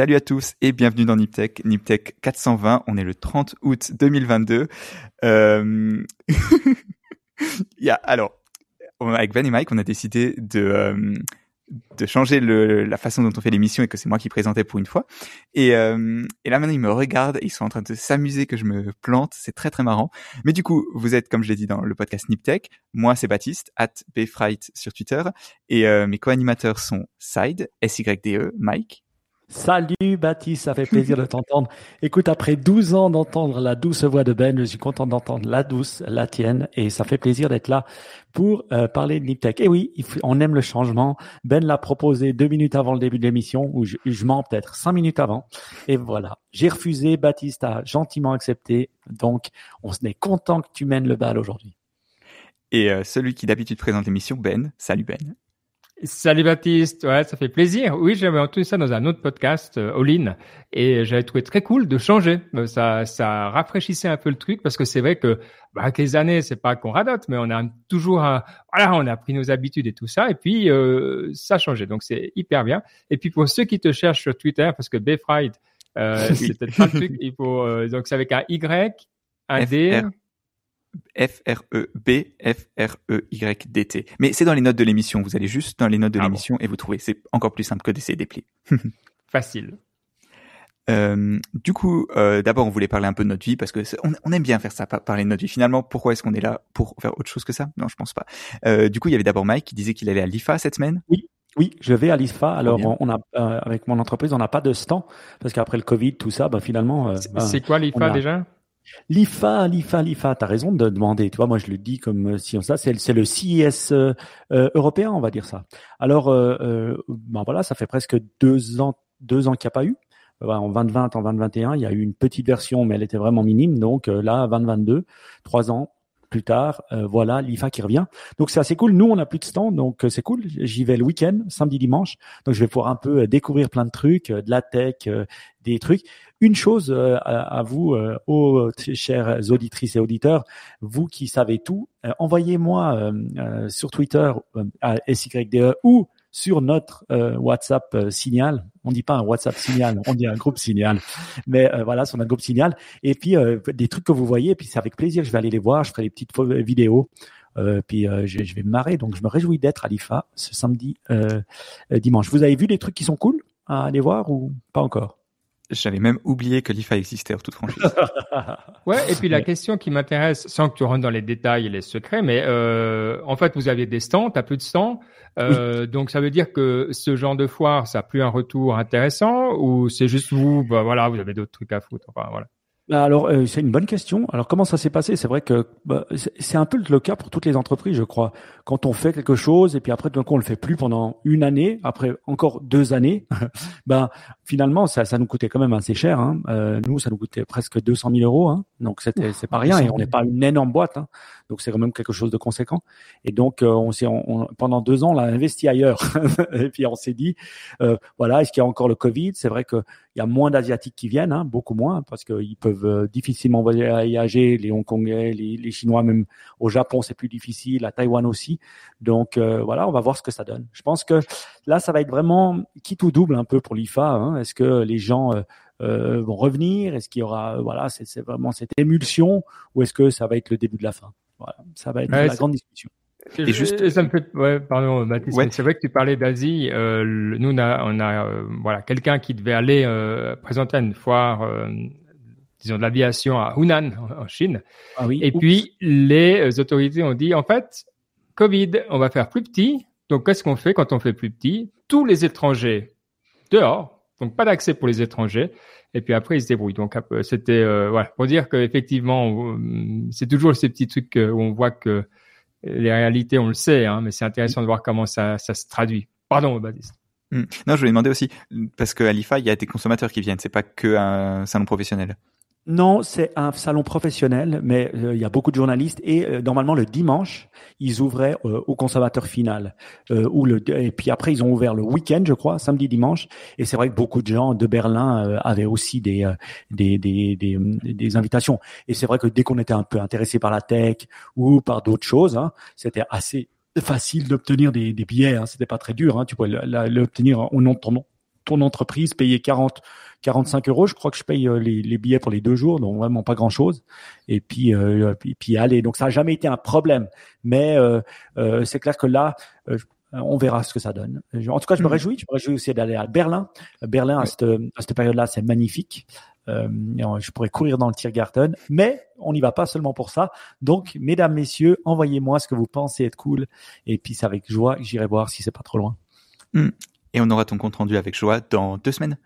Salut à tous et bienvenue dans Niptech, Niptech 420. On est le 30 août 2022. Euh... Il y a, alors, avec Ben et Mike, on a décidé de, euh, de changer la façon dont on fait l'émission et que c'est moi qui présentais pour une fois. Et, euh, et là maintenant ils me regardent, ils sont en train de s'amuser que je me plante, c'est très très marrant. Mais du coup, vous êtes comme je l'ai dit dans le podcast Niptech, moi c'est Baptiste, at bfright sur Twitter, et mes co-animateurs sont Side, S-Y-D-E, Mike. Salut Baptiste, ça fait plaisir de t'entendre. Écoute, après 12 ans d'entendre la douce voix de Ben, je suis content d'entendre la douce, la tienne, et ça fait plaisir d'être là pour euh, parler de Niptech. Et oui, on aime le changement. Ben l'a proposé deux minutes avant le début de l'émission, ou je, je mens peut-être cinq minutes avant. Et voilà, j'ai refusé, Baptiste a gentiment accepté. Donc, on est content que tu mènes le bal aujourd'hui. Et euh, celui qui d'habitude présente l'émission, Ben. Salut Ben. Salut Baptiste, ouais, ça fait plaisir. Oui, j'avais entendu ça dans un autre podcast, euh, All In, et j'avais trouvé très cool de changer. Euh, ça, ça rafraîchissait un peu le truc parce que c'est vrai que, bah, avec les années, c'est pas qu'on radote, mais on a toujours, un, voilà, on a pris nos habitudes et tout ça, et puis euh, ça a changé. Donc c'est hyper bien. Et puis pour ceux qui te cherchent sur Twitter, parce que Bfried, euh, c'est peut-être pas le truc, il faut, euh, donc c'est avec un Y, un D. F-R-E-B-F-R-E-Y-D-T. Mais c'est dans les notes de l'émission. Vous allez juste dans les notes de Ah l'émission et vous trouvez. C'est encore plus simple que d'essayer de les plier. Facile. Euh, du coup, euh, d'abord, on voulait parler un peu de notre vie parce que c'est- on, on aime bien faire ça, par- parler de notre vie. Finalement, pourquoi est-ce qu'on est là pour faire autre chose que ça? Non, je pense pas. Euh, du coup, il y avait d'abord Mike qui disait qu'il allait à l'IFA cette semaine. Oui, je vais à l'ISFA. Alors, bien. on, on a, euh, avec mon entreprise, on n'a pas de stand parce qu'après le Covid, tout ça, bah, finalement, euh, C'est- bah, c'est quoi l'IFA a- déjà? L'IFA, l'IFA, l'IFA, t'as raison de demander. Tu vois, moi je le dis comme euh, si ça, c'est le CIS euh, euh, européen, on va dire ça. Alors, euh, ben voilà, ça fait presque deux ans, deux ans qu'il n'y a pas eu. En 2020, en 2021, il y a eu une petite version, mais elle était vraiment minime. Donc là, 2022, trois ans plus tard, euh, voilà l'IFA qui revient. Donc c'est assez cool. Nous, on n'a plus de stand, donc euh, c'est cool. J'y vais le week-end, samedi, dimanche. Donc je vais pouvoir un peu euh, découvrir plein de trucs, de la tech, des trucs. Une chose à, vous, aux chères auditrices et auditeurs, vous qui savez tout, envoyez-moi sur Twitter à SYDE ou sur notre euh, WhatsApp euh, signal. On dit pas un WhatsApp signal, on dit un groupe signal. Mais euh, voilà, sur notre groupe signal. Et puis des trucs que vous voyez, et puis c'est avec plaisir je vais aller les voir. Je ferai des petites vidéos. Puis je, je vais me marrer. Donc je me réjouis d'être à l'IFA ce samedi, dimanche. Vous avez vu des trucs qui sont cool à aller voir ou pas encore? J'avais même oublié que l'IFA existait en toute franchise. Ouais, et puis la question qui m'intéresse, sans que tu rentres dans les détails et les secrets, mais euh, en fait, vous aviez des stands, t'as plus de stands, euh, donc ça veut dire que ce genre de foire, ça a plus un retour intéressant, ou c'est juste vous, bah voilà, vous avez d'autres trucs à foutre, enfin voilà. Bah, Alors, euh, c'est une bonne question. Alors, comment ça s'est passé? C'est vrai que bah, c'est un peu le cas pour toutes les entreprises, je crois. Quand on fait quelque chose et puis après, d'un coup, on le fait plus pendant une année, après encore deux années, ben finalement, ça, ça nous coûtait quand même assez cher. Hein. Euh, nous, ça nous coûtait presque 200 000 euros. Hein. Donc, c'était c'est pas rien. Et on n'est pas une énorme boîte. Hein. Donc, c'est quand même quelque chose de conséquent. Et donc, euh, on s'est on- on- pendant deux ans, on l'a investi ailleurs. et puis, on s'est dit, euh, voilà, est-ce qu'il y a encore le Covid? C'est vrai que il y a moins d'asiatiques qui viennent, hein, beaucoup moins, parce qu'ils peuvent euh, difficilement voyager, les Hongkongais, les, les Chinois, même au Japon, c'est plus difficile, à Taïwan aussi. Donc euh, voilà, on va voir ce que ça donne. Je pense que là, ça va être vraiment quitte ou double un peu pour l'IFA. Hein. Est-ce que les gens euh, euh, vont revenir? Est-ce qu'il y aura, euh, voilà, c'est vraiment cette émulsion, ou est-ce que ça va être le début de la fin? Voilà, ça va être Ouais, la grande discussion. Et juste- ça me fait, ouais, pardon, Mathis, Ouais. c'est vrai que tu parlais d'Asie. Euh, nous, on a, on a euh, voilà, quelqu'un qui devait aller euh, présenter à une foire, euh, disons, de l'aviation à Hunan, en en Chine. Ah oui. Et puis, les autorités ont dit, en fait, Covid, on va faire plus petit. Donc, qu'est-ce qu'on fait quand on fait plus petit? Tous les étrangers dehors, donc pas d'accès pour les étrangers. Et puis après, ils se débrouillent. Donc, euh, c'était euh, voilà, pour dire qu'effectivement, c'est toujours ces petits trucs où on voit que les réalités, on le sait, hein, mais c'est intéressant de voir comment ça, se traduit. Pardon, Baptiste. Hmm. Non, je voulais demander aussi parce qu'à l'IFA, il y a des consommateurs qui viennent. C'est pas que un salon professionnel. Non, c'est un salon professionnel, mais euh, il y a beaucoup de journalistes et euh, normalement le dimanche, ils ouvraient euh, au consommateur final. Euh, ou le, et puis après, ils ont ouvert le week-end, je crois, samedi, dimanche. Et c'est vrai que beaucoup de gens de Berlin euh, avaient aussi des, des, des, des, invitations. Et c'est vrai que dès qu'on était un peu intéressé par la tech ou par d'autres choses, hein, c'était assez facile d'obtenir des, des billets. Hein, c'était pas très dur. Hein, tu pouvais l'obtenir au nom de ton ton entreprise, payer 40, 45 euros. Je crois que je paye euh, les, les billets pour les deux jours, donc vraiment pas grand chose. Et puis, euh, puis, puis aller. Donc ça n'a jamais été un problème. Mais euh, euh, c'est clair que là, euh, on verra ce que ça donne. En tout cas, je me Mhm. réjouis. Je me réjouis aussi d'aller à Berlin. Berlin à cette, à cette période-là, c'est magnifique. Euh, et je pourrais courir dans le Tiergarten, mais on n'y va pas seulement pour ça. Donc, mesdames, messieurs, envoyez-moi ce que vous pensez être cool, et puis c'est avec joie que j'irai voir si c'est pas trop loin. Et on aura ton compte rendu avec joie dans deux semaines.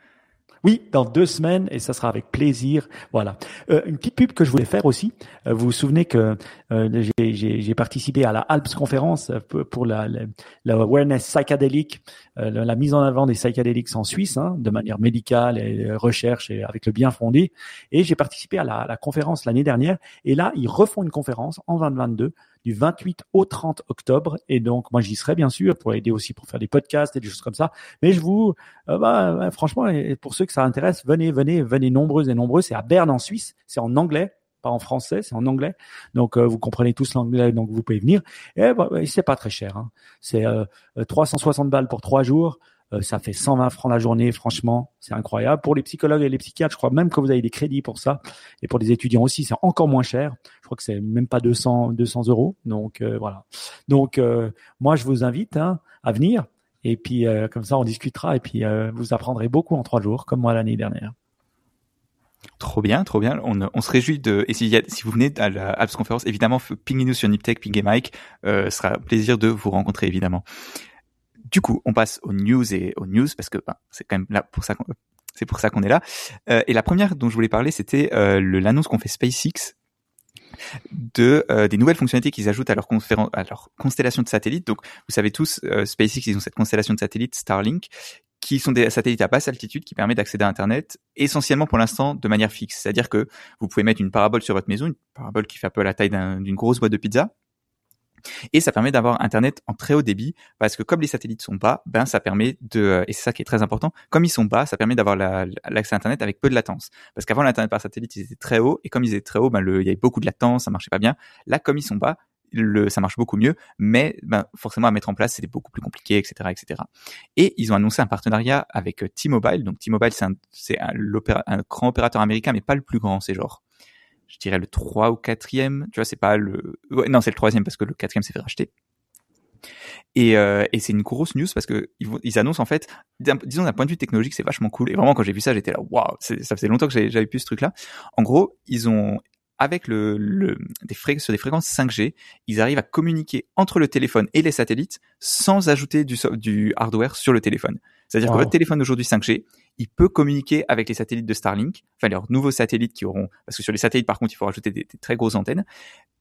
Oui, dans deux semaines et ça sera avec plaisir. Voilà. Euh, une petite pub que je voulais faire aussi. Euh, vous vous souvenez que euh, j'ai- participé à la Alps conférence euh, pour la, la, la awareness psychédélique, euh, la, mise en avant des psychédéliques en Suisse, hein, de manière médicale et euh, recherche et avec le bien fondé. Et j'ai participé à la, la conférence l'année dernière. Et là, ils refont une conférence en 2022 du 28 au 30 octobre. Et donc, moi, j'y serai bien sûr pour aider aussi pour faire des podcasts et des choses comme ça. Mais je vous, euh, bah, ouais, franchement, pour ceux que ça intéresse, venez, venez, venez nombreux et nombreux. C'est à Berne en Suisse. C'est en anglais, pas en français, c'est en anglais. Donc, euh, vous comprenez tous l'anglais, donc vous pouvez venir. Et bah, c'est pas très cher. Hein. C'est euh, euh, 360 balles pour trois jours. Euh, ça fait 120 francs la journée. Franchement, c'est incroyable. Pour les psychologues et les psychiatres, je crois même que vous avez des crédits pour ça. Et pour les étudiants aussi, c'est encore moins cher. Je crois que c'est même pas 200, 200 euros. Donc euh, voilà. Donc euh, moi, je vous invite hein, à venir. Et puis comme ça, on discutera. Et puis vous apprendrez beaucoup en trois jours, comme moi l'année dernière. Trop bien, trop bien. On, se réjouit de. Et si, vous venez à la Apps Conférence, évidemment, pingez-nous sur Niptech, pingez Mike. Euh, ce sera un plaisir de vous rencontrer, évidemment. Du coup, on passe aux news et aux news parce que ben, c'est quand même là pour ça qu'on c'est pour ça qu'on est là. Euh, et la première dont je voulais parler, c'était euh, l'annonce qu'on fait SpaceX de euh, des nouvelles fonctionnalités qu'ils ajoutent à leur, à leur constellation de satellites. Donc, vous savez tous, euh, SpaceX, ils ont cette constellation de satellites Starlink qui sont des satellites à basse altitude qui permet d'accéder à Internet essentiellement pour l'instant de manière fixe. C'est-à-dire que vous pouvez mettre une parabole sur votre maison, une parabole qui fait un peu la taille d'un- d'une grosse boîte de pizza. Et ça permet d'avoir Internet en très haut débit parce que comme les satellites sont bas, ben ça permet de et c'est ça qui est très important. Comme ils sont bas, ça permet d'avoir la- l'accès à Internet avec peu de latence. Parce qu'avant l'internet par satellite, ils étaient très hauts et comme ils étaient très hauts, ben il y avait beaucoup de latence, ça marchait pas bien. Là, comme ils sont bas, ça marche beaucoup mieux, mais ben, forcément à mettre en place, c'était beaucoup plus compliqué, etc., etc. Et ils ont annoncé un partenariat avec euh, T-Mobile. Donc T-Mobile, c'est un, un grand opérateur américain, mais pas le plus grand. C'est genre, je dirais le 3 ou 4e. Tu vois, c'est pas le... ouais, non, c'est le troisième parce que le quatrième s'est fait racheter. Et, euh, et c'est une grosse news parce que ils, annoncent en fait, disons d'un point de vue technologique, c'est vachement cool. Et vraiment, quand j'ai vu ça, j'étais là, waouh, ça faisait longtemps que j'avais pu ce truc-là. En gros, ils ont avec le, le des sur des fréquences 5G, ils arrivent à communiquer entre le téléphone et les satellites sans ajouter du, hardware sur le téléphone. C'est-à-dire Wow. que votre téléphone aujourd'hui 5G, il peut communiquer avec les satellites de Starlink, enfin leurs nouveaux satellites qui auront, parce que sur les satellites par contre, il faut rajouter des, très grosses antennes,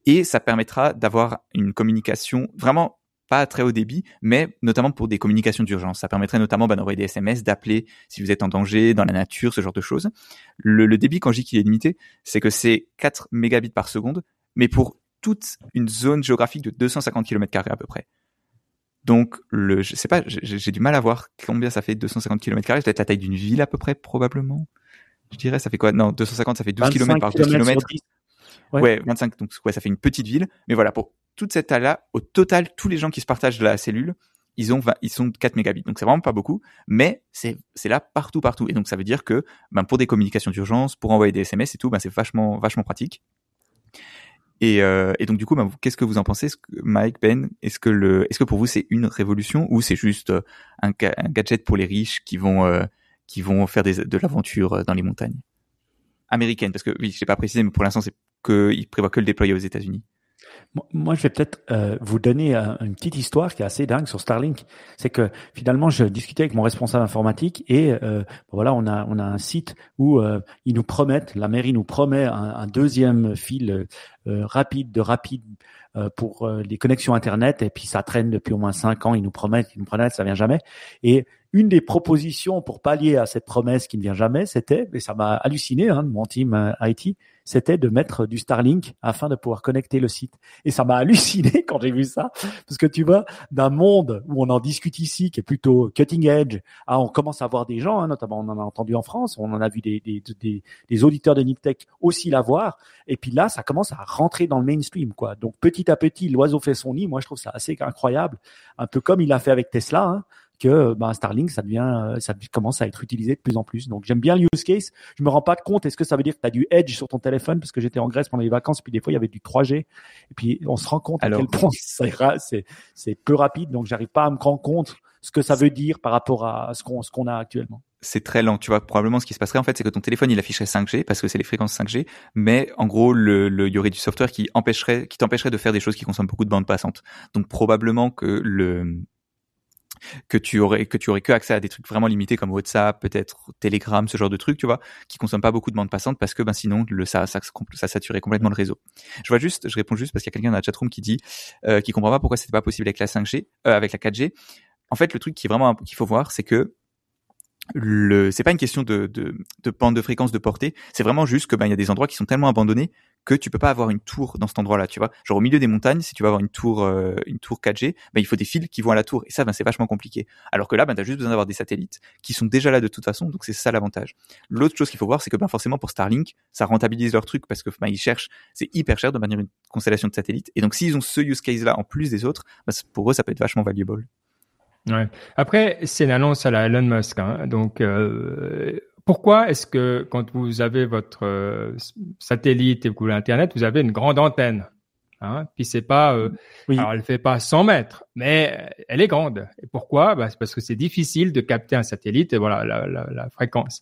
et ça permettra d'avoir une communication vraiment pas très haut débit, mais notamment pour des communications d'urgence. Ça permettrait notamment bah, d'envoyer des SMS, d'appeler si vous êtes en danger, dans la nature, ce genre de choses. Le, le débit, quand je dis qu'il est limité, c'est que c'est 4 mégabits par seconde, mais pour toute une zone géographique de 250 km à peu près. Donc, le, je sais pas, j'ai du mal à voir combien ça fait 250 km carrés. Peut-être la taille d'une ville à peu près, probablement. Je dirais, ça fait quoi? Non, 250, ça fait 12 km par 12 kilomètres km. sur 10. Ouais. Ouais. 25, donc ouais, ça fait une petite ville. Mais voilà, pour toute cette taille-là, au total, tous les gens qui se partagent la cellule, ils ont 20 ils sont 4 mégabits. Donc c'est vraiment pas beaucoup, mais c'est c'est là partout partout. Et donc ça veut dire que ben pour des communications d'urgence, pour envoyer des SMS et tout, ben c'est vachement vachement pratique. Et, euh, et donc du coup, vous- qu'est-ce que vous en pensez, Mike, Ben Est-ce que pour vous c'est une révolution ou c'est juste euh, un, ga- un gadget pour les riches qui vont euh, qui vont faire de l'aventure dans les montagnes? Américaines Parce que oui, je l'ai pas précisé, mais pour l'instant c'est que ils prévoient que le déployer aux États-Unis. Moi- je vais peut-être euh, vous donner euh, une petite histoire qui est assez dingue sur Starlink. C'est que finalement, je discutais avec mon responsable informatique et euh, voilà, on a on a un site où euh, ils nous promettent, la mairie nous promet un, deuxième fil euh, rapide de rapide pour les connexions internet et puis ça traîne depuis au moins cinq ans. Ils nous promettent, ils nous promettent, ça vient jamais. Et une des propositions pour pallier à cette promesse qui ne vient jamais, c'était, et ça m'a halluciné, hein, mon team euh, IT, c'était de mettre du Starlink afin de pouvoir connecter le site. Et ça m'a halluciné quand j'ai vu ça, parce que tu vois, d'un monde où on en discute ici, qui est plutôt cutting edge, on commence à voir des gens, hein, notamment on en a entendu en France, on en a vu des, des, des, des auditeurs de Niptech aussi l'avoir, et puis là, ça commence à rentrer dans le mainstream, quoi. Donc petit à petit, l'oiseau fait son nid. Moi, je trouve ça assez incroyable, un peu comme il a fait avec Tesla. Hein que ben, Starlink, ça devient, ça commence à être utilisé de plus en plus. Donc j'aime bien le use case. Je me rends pas compte. Est-ce que ça veut dire que tu as du Edge sur ton téléphone parce que j'étais en Grèce pendant les vacances, puis des fois il y avait du 3G, et puis on se rend compte à quel point c'est c'est peu rapide. Donc j'arrive pas à me rendre compte ce que ça veut dire par rapport à ce qu'on ce qu'on a actuellement c'est très lent. Tu vois, probablement ce qui se passerait en fait, c'est que ton téléphone il afficherait 5G parce que c'est les fréquences 5G, mais en gros, le, le, il y aurait du software qui empêcherait, qui t'empêcherait de faire des choses qui consomment beaucoup de bandes passantes. Donc probablement que le que tu aurais que tu aurais que accès à des trucs vraiment limités comme WhatsApp, peut-être Telegram, ce genre de trucs, tu vois, qui consomment pas beaucoup de bandes passantes parce que ben sinon le ça ça, ça saturait complètement le réseau. Je vois juste, je réponds juste parce qu'il y a quelqu'un dans la chatroom qui dit euh, qui comprend pas pourquoi c'était pas possible avec la 5G, euh, avec la 4G. En fait, le truc qui est vraiment qu'il faut voir, c'est que le c'est pas une question de, de, de bande de fréquence de portée c'est vraiment juste que ben il y a des endroits qui sont tellement abandonnés que tu peux pas avoir une tour dans cet endroit-là tu vois genre au milieu des montagnes si tu veux avoir une tour euh, une tour 4G ben il faut des fils qui vont à la tour et ça ben c'est vachement compliqué alors que là ben tu as juste besoin d'avoir des satellites qui sont déjà là de toute façon donc c'est ça l'avantage l'autre chose qu'il faut voir c'est que ben forcément pour Starlink ça rentabilise leur truc parce que ben ils cherchent c'est hyper cher de maintenir une constellation de satellites et donc s'ils ont ce use case là en plus des autres pour eux ça peut être vachement valuable Ouais. Après, c'est une annonce à la Elon Musk. Hein. Donc, euh, pourquoi est-ce que quand vous avez votre euh, satellite et vous avez Internet, vous avez une grande antenne hein? Puis c'est pas, euh, alors elle fait pas 100 mètres, mais elle est grande. Et pourquoi? Bah, C'est parce que c'est difficile de capter un satellite et voilà la, la, la fréquence.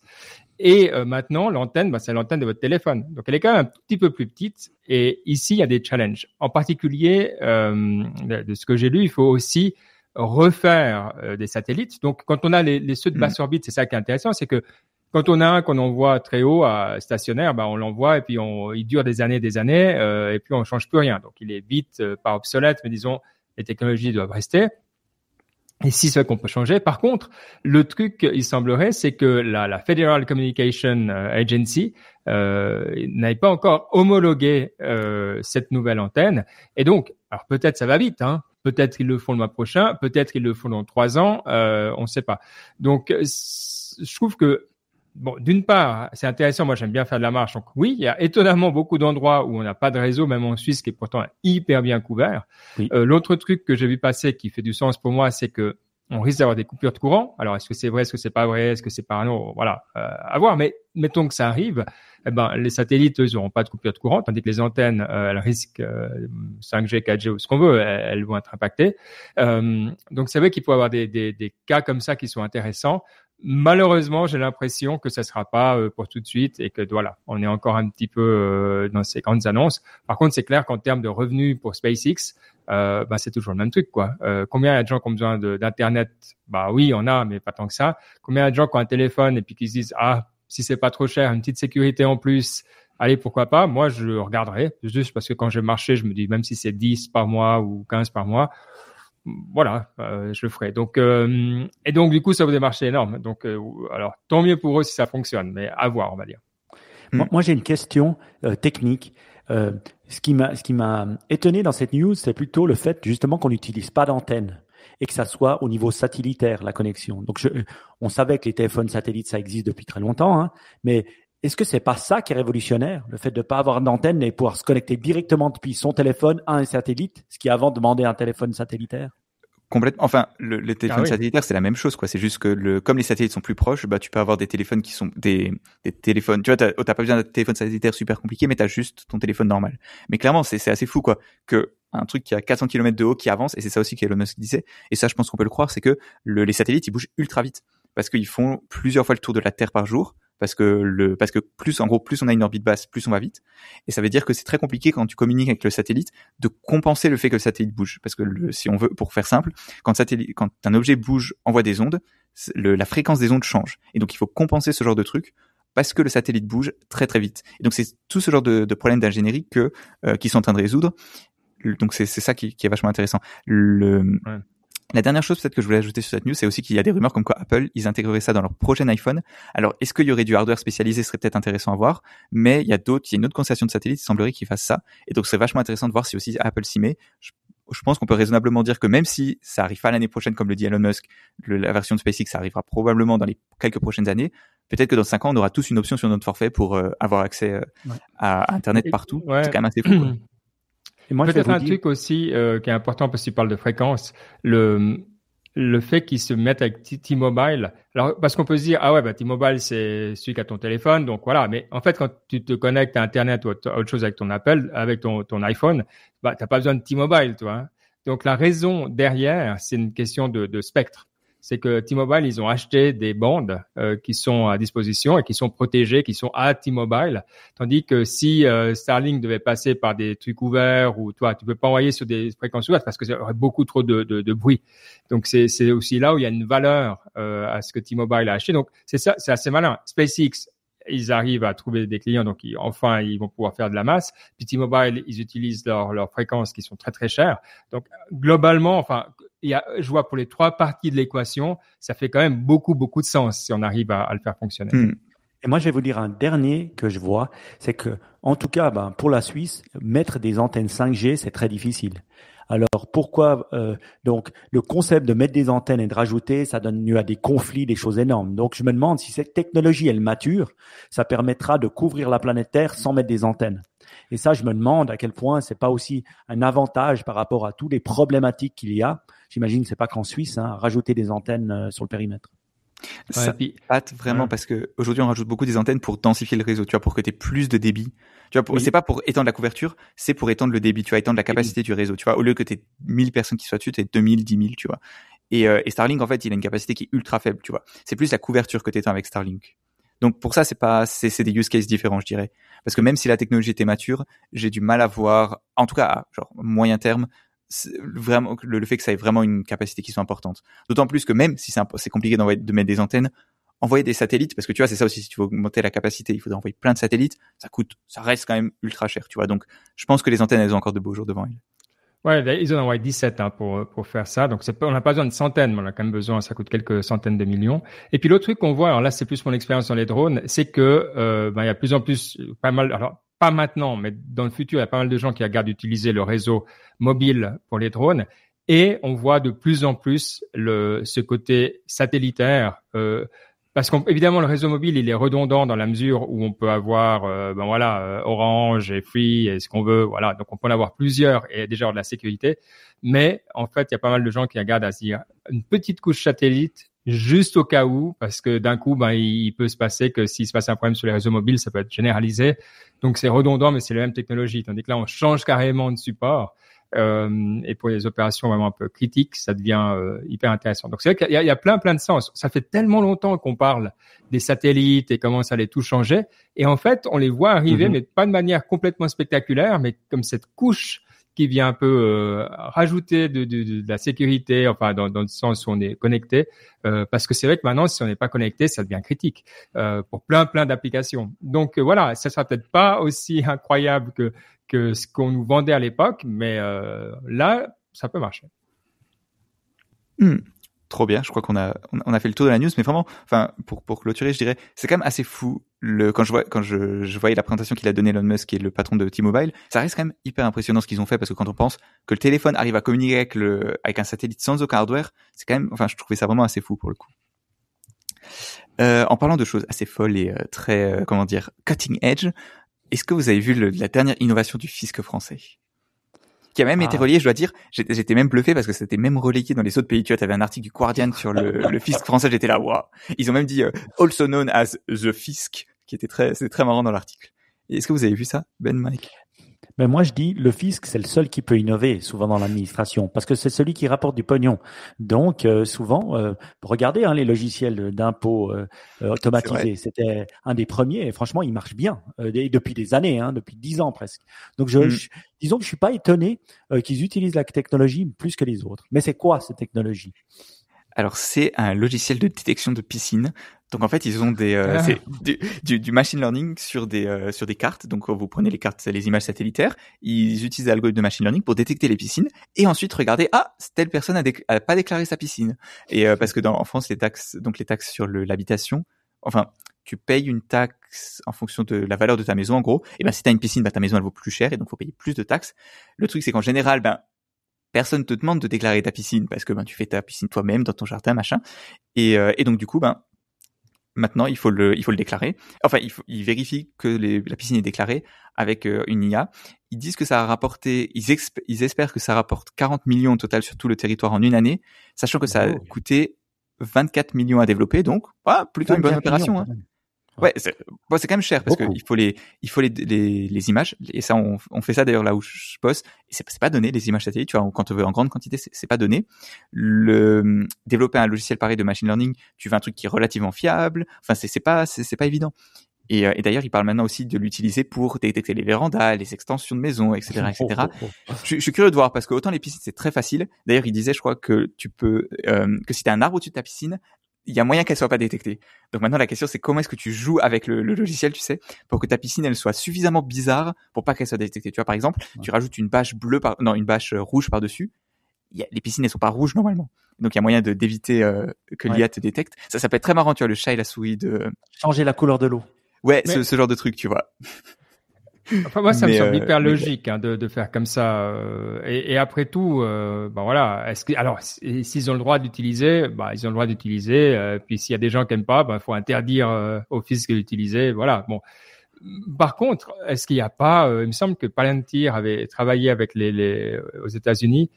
Et euh, maintenant, l'antenne, bah, c'est l'antenne de votre téléphone. Donc, elle est quand même un petit peu plus petite. Et ici, il y a des challenges. En particulier, euh, de ce que j'ai lu, il faut aussi refaire euh, des satellites. Donc, quand on a les, les ceux de basse mm. orbite, c'est ça qui est intéressant, c'est que quand on a un qu'on envoie très haut à stationnaire, bah, on l'envoie et puis on, il dure des années, des années, euh, et puis on change plus rien. Donc, il est vite euh, pas obsolète, mais disons les technologies doivent rester. Et si c'est qu'on peut changer. Par contre, le truc, il semblerait, c'est que la, la, Federal Communication Agency euh, n'avait pas encore homologué euh, cette nouvelle antenne. Et donc, alors peut-être ça va vite, hein, Peut-être qu'ils le font le mois prochain, peut-être qu'ils le font dans trois ans, euh, on ne sait pas. Donc, je trouve que bon, d'une part, c'est intéressant. Moi, j'aime bien faire de la marche. Donc, oui, il y a étonnamment beaucoup d'endroits où on n'a pas de réseau, même en Suisse, qui est pourtant hyper bien couvert. Euh, L'autre truc que j'ai vu passer, qui fait du sens pour moi, c'est que on risque d'avoir des coupures de courant. Alors, est-ce que c'est vrai, est-ce que c'est pas vrai, est-ce que c'est parano Voilà, euh, à voir. Mais mettons que ça arrive, eh ben, les satellites, eux, n'auront pas de coupure de courant, tandis que les antennes, euh, elles risquent 5G, 4G ou ce qu'on veut, elles, vont être impactées. Euh, donc, c'est vrai qu'il faut avoir des, des, des, cas comme ça qui sont intéressants. Malheureusement, j'ai l'impression que ça sera pas euh, pour tout de suite et que voilà, on est encore un petit peu euh, dans ces grandes annonces. Par contre, c'est clair qu'en termes de revenus pour SpaceX, euh, bah, c'est toujours le même truc quoi. Euh, combien il y a de gens qui ont besoin d'internet? Bah oui, on a, mais pas tant que ça. Combien il y a de gens qui ont un téléphone et puis qui se disent ah si c'est pas trop cher, une petite sécurité en plus, allez, pourquoi pas? Moi, je regarderai, juste parce que quand je marchais, je me dis, même si c'est 10 par mois ou 15 par mois, voilà, euh, je le ferai. Donc, euh, et donc, du coup, ça vous des marchés énormes. Donc, euh, alors, tant mieux pour eux si ça fonctionne, mais à voir, on va dire. Moi, moi j'ai une question technique. ce qui m'a, ce qui m'a étonné dans cette news, c'est plutôt le fait justement qu'on n'utilise pas d'antenne et que ça soit au niveau satellitaire la connexion. Donc, je, on savait que les téléphones satellites ça existe depuis très longtemps, hein, mais est-ce que c'est pas ça qui est révolutionnaire, le fait de pas avoir d'antenne et pouvoir se connecter directement depuis son téléphone à un satellite, ce qui avant demandait un téléphone satellitaire? Complètement. Enfin, le, les téléphones ah satellitaires, c'est la même chose, quoi. C'est juste que le, comme les satellites sont plus proches, bah, tu peux avoir des téléphones qui sont des, des téléphones. Tu vois, t'as, pas besoin d'un téléphone satellitaire super compliqué, mais t'as juste ton téléphone normal. Mais clairement, c'est, c'est assez fou, quoi, que un truc qui a 400 km de haut qui avance, et c'est ça aussi qu'Elon Musk disait. Et ça, je pense qu'on peut le croire, c'est que le, les satellites, ils bougent ultra vite parce qu'ils font plusieurs fois le tour de la Terre par jour parce que le parce que plus en gros plus on a une orbite basse, plus on va vite. Et ça veut dire que c'est très compliqué quand tu communiques avec le satellite de compenser le fait que le satellite bouge. Parce que si on veut, pour faire simple, quand, un objet bouge, envoie des ondes, la fréquence des ondes change. Et donc il faut compenser ce genre de truc parce que le satellite bouge très très vite. Et donc c'est tout ce genre de, de problèmes d'ingénierie que euh, qui sont en train de résoudre. Donc c'est ça qui, est vachement intéressant. La dernière chose peut-être que je voulais ajouter sur cette news, c'est aussi qu'il y a des rumeurs comme quoi Apple, ils intégreraient ça dans leur prochain iPhone. Alors, est-ce qu'il y aurait du hardware spécialisé, ce serait peut-être intéressant à voir, mais il y a d'autres, il y a une autre constellation de satellites, il semblerait qu'ils fassent ça. Et donc, c'est vachement intéressant de voir si aussi Apple s'y met. Je, pense qu'on peut raisonnablement dire que même si ça arrive pas l'année prochaine, comme le dit Elon Musk, la version de SpaceX, ça arrivera probablement dans les quelques prochaines années. Peut-être que dans cinq ans, on aura tous une option sur notre forfait pour euh, avoir accès euh, à Internet partout. C'est quand même assez fou. Peut-être un truc aussi euh, qui est important parce que tu parles de fréquence. Le le fait qu'ils se mettent avec T-Mobile. Alors, parce qu'on peut se dire, ah ouais, bah, T-Mobile, c'est celui qui a ton téléphone. Donc voilà. Mais en fait, quand tu te connectes à Internet ou à autre chose avec ton Apple, avec ton, ton iPhone, bah, t'as pas besoin de T-Mobile, toi. Hein. Donc la raison derrière, c'est une question de, de spectre c'est que T-Mobile, ils ont acheté des bandes euh, qui sont à disposition et qui sont protégées, qui sont à T-Mobile. Tandis que si euh, Starlink devait passer par des trucs ouverts ou toi, tu peux pas envoyer sur des fréquences ouvertes parce que ça aurait beaucoup trop de, de, bruit. Donc c'est aussi là où il y a une valeur euh, à ce que T-Mobile a acheté. Donc c'est ça, c'est assez malin. SpaceX, ils arrivent à trouver des clients, donc enfin ils vont pouvoir faire de la masse. Puis T-Mobile, ils utilisent leurs fréquences qui sont très très chères. Donc globalement, enfin il y a, je vois pour les trois parties de l'équation, ça fait quand même beaucoup, beaucoup de sens si on arrive à, le faire fonctionner. Hmm. Et moi, je vais vous dire un dernier que je vois, c'est que, en tout cas, ben, pour la Suisse, mettre des antennes 5G, c'est très difficile. Alors pourquoi euh, donc le concept de mettre des antennes et de rajouter, ça donne lieu à des conflits, des choses énormes. Donc je me demande si cette technologie elle mature, ça permettra de couvrir la planète Terre sans mettre des antennes. Et ça, je me demande à quel point c'est pas aussi un avantage par rapport à toutes les problématiques qu'il y a j'imagine que c'est pas qu'en Suisse, hein, rajouter des antennes euh, sur le périmètre. Ça pas vraiment parce que aujourd'hui on rajoute beaucoup des antennes pour densifier le réseau, tu vois, pour que tu aies plus de débit. Tu vois, c'est pas pour étendre la couverture, c'est pour étendre le débit, tu vois, étendre la capacité du réseau, tu vois. Au lieu que tu aies 1000 personnes qui soient dessus, tu 2000, 10 000, tu vois. Et, euh, et, Starlink en fait, il a une capacité qui est ultra faible, tu vois. C'est plus la couverture que tu étends avec Starlink. Donc pour ça, c'est pas, c'est des use cases différents, je dirais. Parce que même si la technologie était mature, j'ai du mal à voir, en tout cas, genre moyen terme, vraiment le, fait que ça ait vraiment une capacité qui soit importante. D'autant plus que même si c'est compliqué de mettre des antennes, envoyer des satellites, parce que tu vois, c'est ça aussi, si tu veux augmenter la capacité, il faudrait envoyer plein de satellites, ça coûte, ça reste quand même ultra cher, tu vois. Donc, je pense que les antennes, elles ont encore de beaux jours devant elles. Ouais, ils en envoient 17 hein, pour pour faire ça. Donc on n'a pas besoin de centaines, mais on a quand même besoin. Ça coûte quelques centaines de millions. Et puis l'autre truc qu'on voit, alors là c'est plus mon expérience dans les drones, c'est que euh, ben, il y a plus en plus pas mal. Alors pas maintenant, mais dans le futur, il y a pas mal de gens qui regardent d'utiliser le réseau mobile pour les drones. Et on voit de plus en plus le, ce côté satellitaire, euh, parce qu'évidemment le réseau mobile il est redondant dans la mesure où on peut avoir, euh, ben voilà, euh, Orange et Free et ce qu'on veut, voilà, donc on peut en avoir plusieurs et déjà de la sécurité. Mais en fait, il y a pas mal de gens qui regardent à se dire une petite couche satellite juste au cas où, parce que d'un coup, ben, il peut se passer que s'il se passe un problème sur les réseaux mobiles, ça peut être généralisé. Donc c'est redondant, mais c'est la même technologie. Tandis que là, on change carrément de support. Euh, et pour les opérations vraiment un peu critiques, ça devient euh, hyper intéressant. Donc c'est vrai qu'il y, y, a plein plein de sens. Ça fait tellement longtemps qu'on parle des satellites et comment ça allait tout changer, et en fait on les voit arriver, mm-hmm. mais pas de manière complètement spectaculaire, mais comme cette couche qui vient un peu euh, rajouter de, de, de, la sécurité, enfin dans, dans, le sens où on est connecté, euh, parce que c'est vrai que maintenant si on n'est pas connecté, ça devient critique euh, pour plein plein d'applications. Donc euh, voilà, ça sera peut-être pas aussi incroyable que que ce qu'on nous vendait à l'époque, mais euh, là ça peut marcher. Hmm trop bien. Je crois qu'on a on a fait le tour de la news, mais vraiment, enfin pour pour clôturer, je dirais, c'est quand même assez fou le quand je vois quand je, je voyais la présentation qu'il a donnée Elon Musk, qui est le patron de T-Mobile, ça reste quand même hyper impressionnant ce qu'ils ont fait parce que quand on pense que le téléphone arrive à communiquer avec le avec un satellite sans aucun hardware, c'est quand même, enfin je trouvais ça vraiment assez fou pour le coup. Euh, en parlant de choses assez folles et euh, très euh, comment dire cutting edge, est-ce que vous avez vu la dernière innovation du fisc français? Qui a même été ah. relié, je dois dire. J'étais même bluffé parce que c'était même relayé dans les autres pays. Tu vois, t'avais un article du Guardian sur le, le fisc français. J'étais là, waouh. Ils ont même dit euh, also known as the fisc, qui était très, c'était très marrant dans l'article. Est-ce que vous avez vu ça, Ben, Mike? Mais moi, je dis, le fisc, c'est le seul qui peut innover souvent dans l'administration, parce que c'est celui qui rapporte du pognon. Donc, euh, souvent, euh, regardez hein, les logiciels d'impôts euh, automatisés. C'était un des premiers, et franchement, il marche bien depuis des années, hein, depuis dix ans presque. Donc, je, mm. je, disons que je suis pas étonné qu'ils utilisent la technologie plus que les autres. Mais c'est quoi cette technologie? Alors c'est un logiciel de détection de piscine. Donc en fait ils ont des euh, ah. du, du, machine learning sur des euh, sur des cartes. Donc vous prenez les cartes, les images satellitaires, ils utilisent l'algorithme de machine learning pour détecter les piscines et ensuite regarder ah telle personne a, pas déclaré sa piscine. Et euh, parce que dans en France les taxes donc les taxes sur l'habitation, enfin tu payes une taxe en fonction de la valeur de ta maison en gros. Et ben si t'as une piscine, ben, ta maison elle vaut plus cher et donc faut payer plus de taxes. Le truc c'est qu'en général ben personne te demande de déclarer ta piscine parce que ben tu fais ta piscine toi-même dans ton jardin machin. Et, euh, et donc du coup ben maintenant il faut le il faut le déclarer. Enfin il, faut, il vérifie que les, la piscine est déclarée avec euh, une IA ils disent que ça a rapporté, ils, ils espèrent que ça rapporte 40 millions au total sur tout le territoire en une année, sachant que ça a coûté 24 millions à développer, donc ah, plutôt une bonne opération. Hein. Ouais, c'est bon, quand même cher parce qu'il faut les il faut les, les, les images et ça on, on fait ça d'ailleurs là où je bosse et c'est pas donné les images satellites tu vois quand on veut en grande quantité c'est pas donné le développer un logiciel pareil de machine learning tu veux un truc qui est relativement fiable enfin c'est pas c'est pas évident et, euh, et d'ailleurs, il parle maintenant aussi de l'utiliser pour détecter les vérandas, les extensions de maisons, etc., etc. je, je, suis curieux de voir parce que autant les piscines c'est très facile. D'ailleurs, il disait, je crois que tu peux euh, que si tu as un arbre au-dessus de ta piscine, il y a moyen qu'elle soit pas détectée. Donc maintenant la question c'est comment est-ce que tu joues avec le, logiciel, tu sais, pour que ta piscine elle soit suffisamment bizarre pour pas qu'elle soit détectée. Tu vois par exemple, tu rajoutes une bâche bleue par non une bâche euh, rouge par dessus. les piscines elles sont pas rouges normalement. Donc il y a moyen de d'éviter euh, que l'IA te détecte. Ça ça peut être très marrant, tu vois le chat et la souris de changer la couleur de l'eau. Ouais, ce, ce genre de truc, tu vois. Enfin, moi, ça me semble euh, hyper logique hein, de, de, faire comme ça. Euh, et, et, après tout, euh, bah voilà. Est-ce que alors s'ils ont le droit d'utiliser, bah ils ont le droit d'utiliser. Euh, puis s'il y a des gens qui aiment pas, bah faut interdire euh, au fisc d'utiliser. Voilà. Bon. Par contre, est-ce qu'il n'y a pas Il me semble que Palantir avait travaillé avec les, les aux États-Unis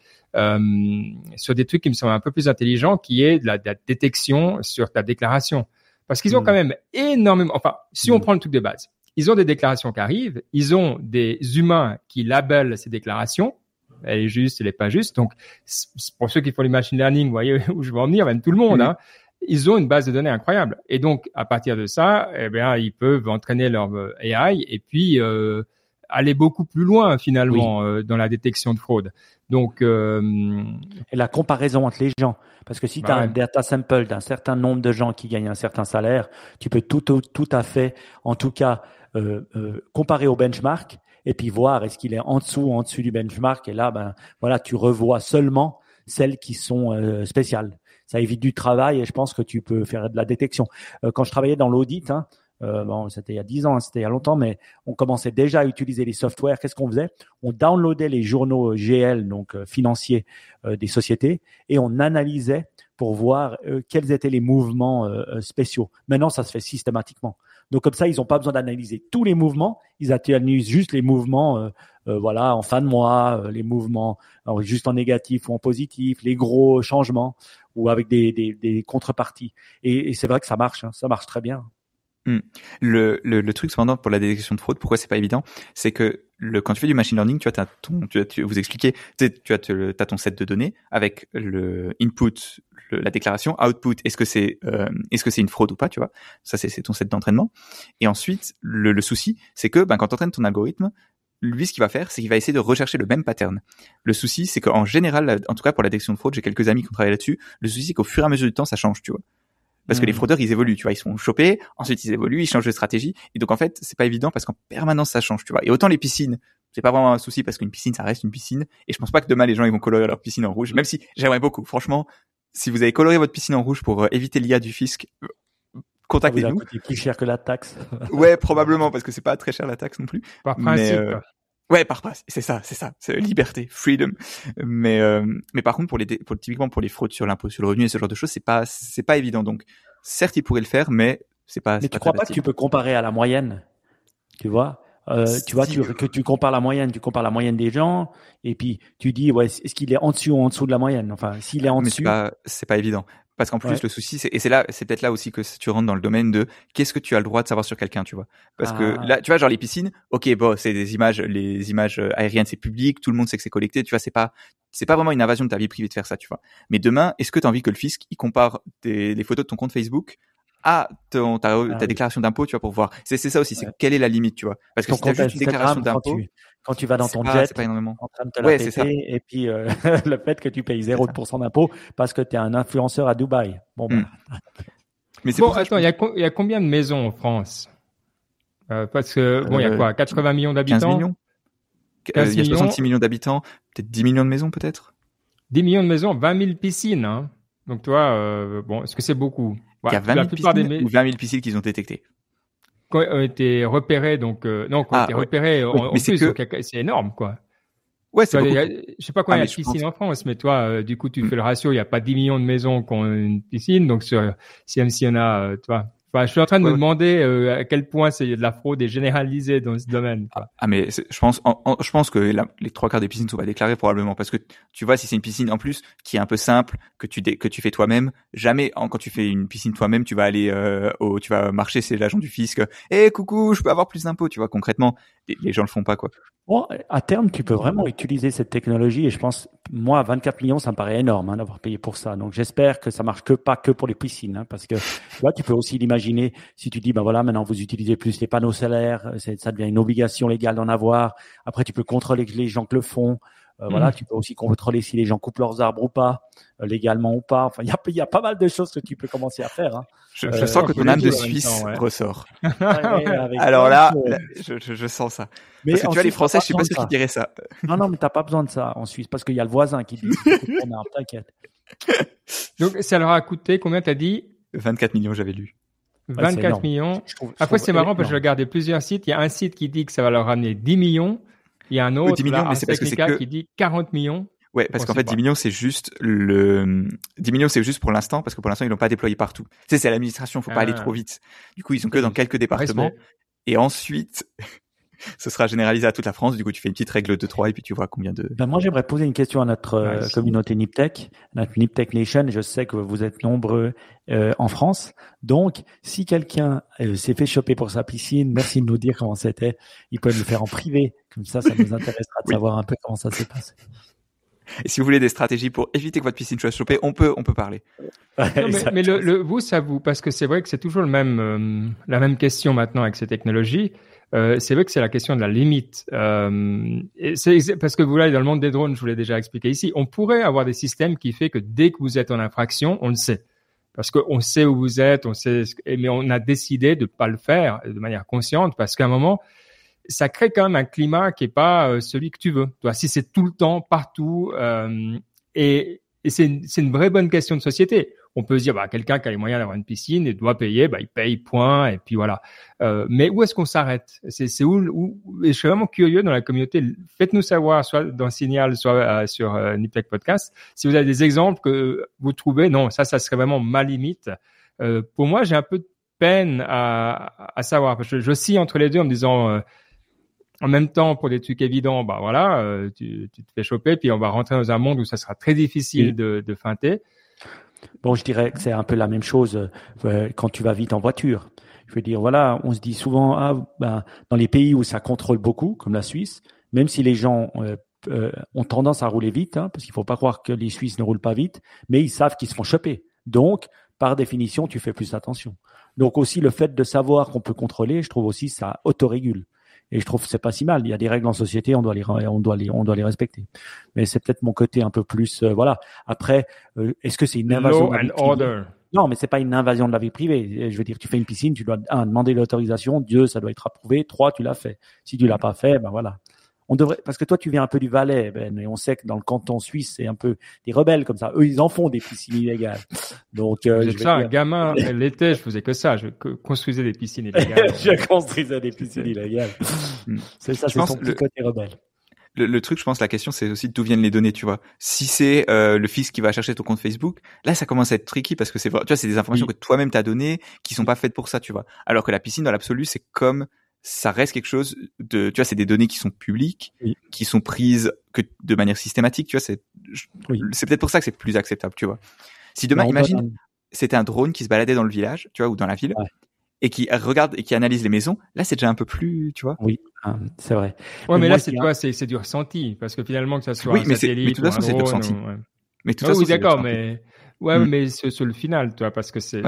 sur des trucs qui me semblent un peu plus intelligents, qui est de la, de la détection sur ta déclaration. Parce qu'ils ont hmm. quand même énormément. Enfin, si on hmm. prend le truc de base, ils ont des déclarations qui arrivent, ils ont des humains qui labellent ces déclarations. Elle est juste, elle est pas juste. Donc, pour ceux qui font les machine learning, vous voyez où je veux en venir, même tout le monde, hein, ils ont une base de données incroyable. Et donc, à partir de ça, eh bien, ils peuvent entraîner leur euh, AI et puis euh, aller beaucoup plus loin finalement euh, dans la détection de fraude. Donc, euh, et la comparaison entre les gens, parce que si tu as un data sample d'un certain nombre de gens qui gagnent un certain salaire, tu peux tout, tout à fait, en tout cas, euh, euh, comparer au benchmark et puis voir est-ce qu'il est en dessous ou en dessus du benchmark. Et là, ben voilà, tu revois seulement celles qui sont euh, spéciales. Ça évite du travail et je pense que tu peux faire de la détection. quand je travaillais dans l'audit, hein, bon, c'était il y a 10 ans, hein, c'était il y a longtemps, mais on commençait déjà à utiliser les softwares. Qu'est-ce qu'on faisait? On downloadait les journaux GL, donc financiers des sociétés, et on analysait pour voir quels étaient les mouvements spéciaux. Maintenant, ça se fait systématiquement. Donc comme ça, ils n'ont pas besoin d'analyser tous les mouvements, ils analysent juste les mouvements, euh, euh, voilà, en fin de mois, euh, les mouvements juste en négatif ou en positif, les gros changements ou avec des, des, contreparties. Et, et c'est vrai que ça marche, hein, ça marche très bien. Hmm. Le, le, le, truc cependant pour la détection de fraude, pourquoi c'est pas évident, c'est que le, quand tu fais du machine learning, tu as ton, tu, as, tu vous expliquer, tu, tu as, as ton set de données avec le input, la déclaration, output, est-ce que c'est euh, est-ce que c'est une fraude ou pas, tu vois Ça c'est ton set d'entraînement. Et ensuite, le, le souci, c'est que ben, quand tu entraînes ton algorithme, lui, ce qu'il va faire, c'est qu'il va essayer de rechercher le même pattern. Le souci, c'est qu'en général, en tout cas pour la détection de fraude, j'ai quelques amis qui ont travaillé là-dessus. Le souci, c'est qu'au fur et à mesure du temps, ça change, tu vois. Parce que les hmm. fraudeurs, ils évoluent, tu vois, ils sont chopés, ensuite ils évoluent, ils changent de stratégie. Et donc en fait, c'est pas évident parce qu'en permanence ça change, tu vois. Et autant les piscines, c'est pas vraiment un souci parce qu'une piscine, ça reste une piscine. Et je pense pas que demain les gens ils vont colorer leur piscine en rouge, même si j'aimerais beaucoup. Franchement, si vous avez coloré votre piscine en rouge pour euh, éviter l'IA du fisc, euh, contactez-nous. Ça plus cher que la taxe. ouais, probablement parce que c'est pas très cher la taxe non plus. Par principe. Euh, Ouais, par c'est ça, c'est ça, c'est liberté, freedom. Mais euh, mais par contre pour les pour, typiquement pour les fraudes sur l'impôt sur le revenu et ce genre de choses, c'est pas c'est pas évident. Donc certes, ils pourraient le faire, mais c'est pas. Mais tu crois pas que tu peux comparer à la moyenne, tu vois? Euh, tu vois, tu, que tu compares la moyenne, tu compares la moyenne des gens, et puis tu dis, ouais, est-ce qu'il est en dessus ou en dessous de la moyenne? Enfin, s'il est en mais dessus, c'est pas, c'est pas évident. Parce qu'en plus, le souci, c'est, et c'est là, c'est peut-être là aussi que tu rentres dans le domaine de qu'est-ce que tu as le droit de savoir sur quelqu'un, tu vois. Parce que ah. là, tu vois, genre les piscines, ok, bon, c'est des images, les images euh, aériennes, c'est public, tout le monde sait que c'est collecté, tu vois, c'est pas, c'est pas vraiment une invasion de ta vie privée de faire ça, tu vois. Mais demain, est-ce que tu as envie que le fisc, il compare des, les photos de ton compte Facebook à ton, ta, ah déclaration d'impôt, tu vois, pour voir? C'est, c'est ça aussi, c'est quelle est la limite, tu vois? Parce que si t'as juste une déclaration d'impôt, quand tu vas dans ton jet, pas énormément. en train de te la péter, et puis euh, le fait que tu payes 0% d'impôt parce que tu es un influenceur à Dubaï. Bon, bah. Mais bon, attends, il y, a, y a combien de maisons en France? Euh, Parce que, bon, il y a quoi? 80 millions d'habitants? 15 millions euh, Il y a 66 millions d'habitants, peut-être 10 millions de maisons, peut-être? 10 millions de maisons, 20 000 piscines. Hein. Donc, toi, euh, bon, est-ce que c'est beaucoup? Il y a 20 000 piscines des... ou 20 000 piscines qu'ils ont détectées ont été repérés, donc euh, non, qui ont ah, été repérés en, plus, c'est énorme, quoi. Ouais, c'est Je sais pas combien ah, il y a de piscines en France, mais toi, euh, du coup, tu mm. fais le ratio. Il y a pas 10 millions de maisons qui ont une piscine, donc sur, si même s'il y en a, euh, vois, je suis en train de me demander euh, à quel point c'est de la fraude est généralisée dans ce domaine. Quoi. Ah mais je pense, je pense que les trois quarts des piscines sont pas déclarées probablement parce que tu vois si c'est une piscine en plus qui est un peu simple que tu que tu fais toi-même, jamais quand tu fais une piscine toi-même tu vas aller euh, au, tu vas marcher c'est l'agent du fisc, eh coucou je peux avoir plus d'impôts, tu vois concrètement les, gens le font pas quoi. Bon, à terme tu peux vraiment utiliser cette technologie et je pense moi 24 millions ça me paraît énorme hein, d'avoir payé pour ça donc j'espère que ça marche que pas que pour les piscines hein, parce que tu vois tu peux aussi l'imaginer si tu dis, ben voilà, maintenant vous utilisez plus les panneaux solaires, euh, ça devient une obligation légale d'en avoir. Après, tu peux contrôler les gens que le font. Euh, voilà, mm. tu peux aussi contrôler si les gens coupent leurs arbres ou pas, euh, légalement ou pas. Enfin, il y a, y a, pas mal de choses que tu peux commencer à faire. Hein. Je, je sens que ton âme de Suisse ressort. Alors là, je, je, sens ça. Mais parce que tu vois, les Français, je suis pas sûr qu'ils diraient ça. Non, non, mais t'as pas besoin de ça en Suisse parce qu'il y a le voisin qui dit t'inquiète. Donc, ça leur a coûté combien t'as dit? 24 millions, j'avais lu. 24 millions. Après, c'est marrant parce que je regardais plusieurs sites. Il y a un site qui dit que ça va leur ramener 10 millions. Il y a un autre, 10 millions, mais c'est parce que c'est que... qui dit 40 millions. Ouais, parce qu'en fait, 10 millions, c'est juste le, 10 millions, c'est juste pour l'instant, parce que pour l'instant, ils l'ont pas déployé partout. Tu sais, c'est l'administration, faut pas aller ah. trop vite. Du coup, ils sont que dans quelques départements. Et ensuite, ce sera généralisé à toute la France. Du coup, tu fais une petite règle de 3 et puis tu vois combien de. Ben moi, j'aimerais poser une question à notre euh, communauté Niptech, notre Niptech Nation. Je sais que vous êtes nombreux euh, en France. Donc, si quelqu'un euh, s'est fait choper pour sa piscine, merci de nous dire comment c'était. Il peut le faire en privé. Comme ça, ça nous intéressera de savoir un peu comment ça s'est passé. Et si vous voulez des stratégies pour éviter que votre piscine soit chopée, on peut, on peut parler. mais, le, le, vous, ça vous, parce que c'est vrai que c'est toujours le même, la même question maintenant avec ces technologies. Euh, c'est vrai que c'est la question de la limite. Euh, parce que vous là dans le monde des drones, je vous l'ai déjà expliqué ici, on pourrait avoir des systèmes qui fait que dès que vous êtes en infraction, on le sait. Parce qu'on sait où vous êtes, on sait, mais on a décidé de pas le faire de manière consciente parce qu'à un moment, ça crée quand même un climat qui est pas euh, celui que tu veux. Toi, si c'est tout le temps, partout, et, c'est une vraie bonne question de société on peut se dire, bah, quelqu'un qui a les moyens d'avoir une piscine et doit payer, bah, il paye, point, et puis voilà. Euh, mais où est-ce qu'on s'arrête? C'est où, où, et je suis vraiment curieux dans la communauté. Faites-nous savoir, soit dans Signal, soit euh, sur euh, Niptech Podcast, si vous avez des exemples que vous trouvez. Non, ça, ça serait vraiment ma limite. Euh, pour moi, j'ai un peu de peine à, à savoir. Parce que je, je entre les deux en me disant. En même temps, pour des trucs évidents, bah voilà, euh, tu, tu, te fais choper, puis on va rentrer dans un monde où ça sera très difficile de, de feinter. Bon, je dirais que c'est un peu la même chose euh, quand tu vas vite en voiture. Je veux dire, voilà, on se dit souvent, ah, ben, dans les pays où ça contrôle beaucoup, comme la Suisse, même si les gens euh, euh, ont tendance à rouler vite, hein, parce qu'il faut pas croire que les Suisses ne roulent pas vite, mais ils savent qu'ils se font choper. Donc, par définition, tu fais plus attention. Donc aussi, le fait de savoir qu'on peut contrôler, je trouve aussi ça autorégule. Et je trouve que c'est pas si mal. Il y a des règles en société, on doit les, on doit les, on doit les respecter. Mais c'est peut-être mon côté un peu plus, euh, voilà. Après, euh, est-ce que c'est une invasion de la vie privée? Non, mais c'est pas une invasion de la vie privée. Je veux dire, tu fais une piscine, tu dois un, demander l'autorisation. Dieu, ça doit être approuvé. Trois, tu l'as fait. Si tu l'as pas fait, ben voilà on devrait, parce que toi, tu viens un peu du Valais, Ben, et on sait que dans le canton suisse, c'est un peu des rebelles comme ça. Eux, ils en font des piscines illégales. Donc, euh, je ça, un gamin, l'été, je faisais que ça. Je construisais des piscines illégales. je construisais des piscines illégales. Hmm. c'est ça, c'est son petit côté rebelle. Le, truc, je pense, la question, c'est aussi d'où viennent les données, tu vois. Si c'est euh, le fils qui va chercher ton compte Facebook, là, ça commence à être tricky parce que c'est, tu vois, c'est des informations que toi-même t'as données qui sont pas faites pour ça, tu vois. Alors que la piscine, dans l'absolu, c'est comme ça reste quelque chose de, tu vois, c'est des données qui sont publiques, qui sont prises que de manière systématique, tu vois, c'est, c'est peut-être pour ça que c'est plus acceptable, tu vois. Si demain, imagine, c'était un drone qui se baladait dans le village, tu vois, ou dans la ville, et qui regarde et qui analyse les maisons, là, c'est déjà un peu plus, tu vois. Oui, ah, c'est vrai. Ouais, mais, là, c'est quoi, c'est, c'est du ressenti, parce que finalement, que ça soit oui, un mais satellite mais de toute façon, c'est du ressenti. Mais de toute façon, oui, d'accord, mais, ouais, mm. mais sur, le final, tu vois, parce que c'est,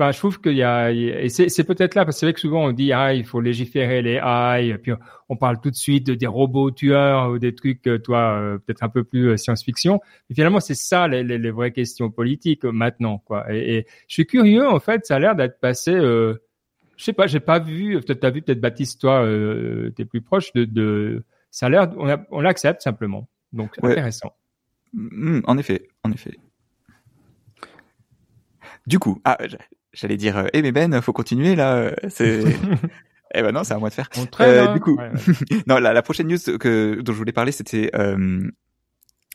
Enfin, je trouve qu'il y a, et c'est peut-être là, parce que c'est vrai que souvent on dit, ah, il faut légiférer les AI, puis on parle tout de suite de des robots tueurs ou des trucs, euh, toi, euh, peut-être un peu plus euh, science-fiction. Mais finalement, c'est ça les, les, vraies questions politiques maintenant, quoi. Et, je suis curieux, en fait, ça a l'air d'être passé, euh, je sais pas, j'ai pas vu, peut-être t'as vu, peut-être Baptiste, toi, euh, t'es plus proche de, de, ça a l'air, on, on l'accepte simplement. Donc, intéressant. Mmh, en effet, en effet. Du coup, ah, j'allais dire, eh mais Ben, faut continuer là. C'est Eh ben non, c'est à moi de faire. Euh, du coup, non, la, la, prochaine news que dont je voulais parler, c'était euh,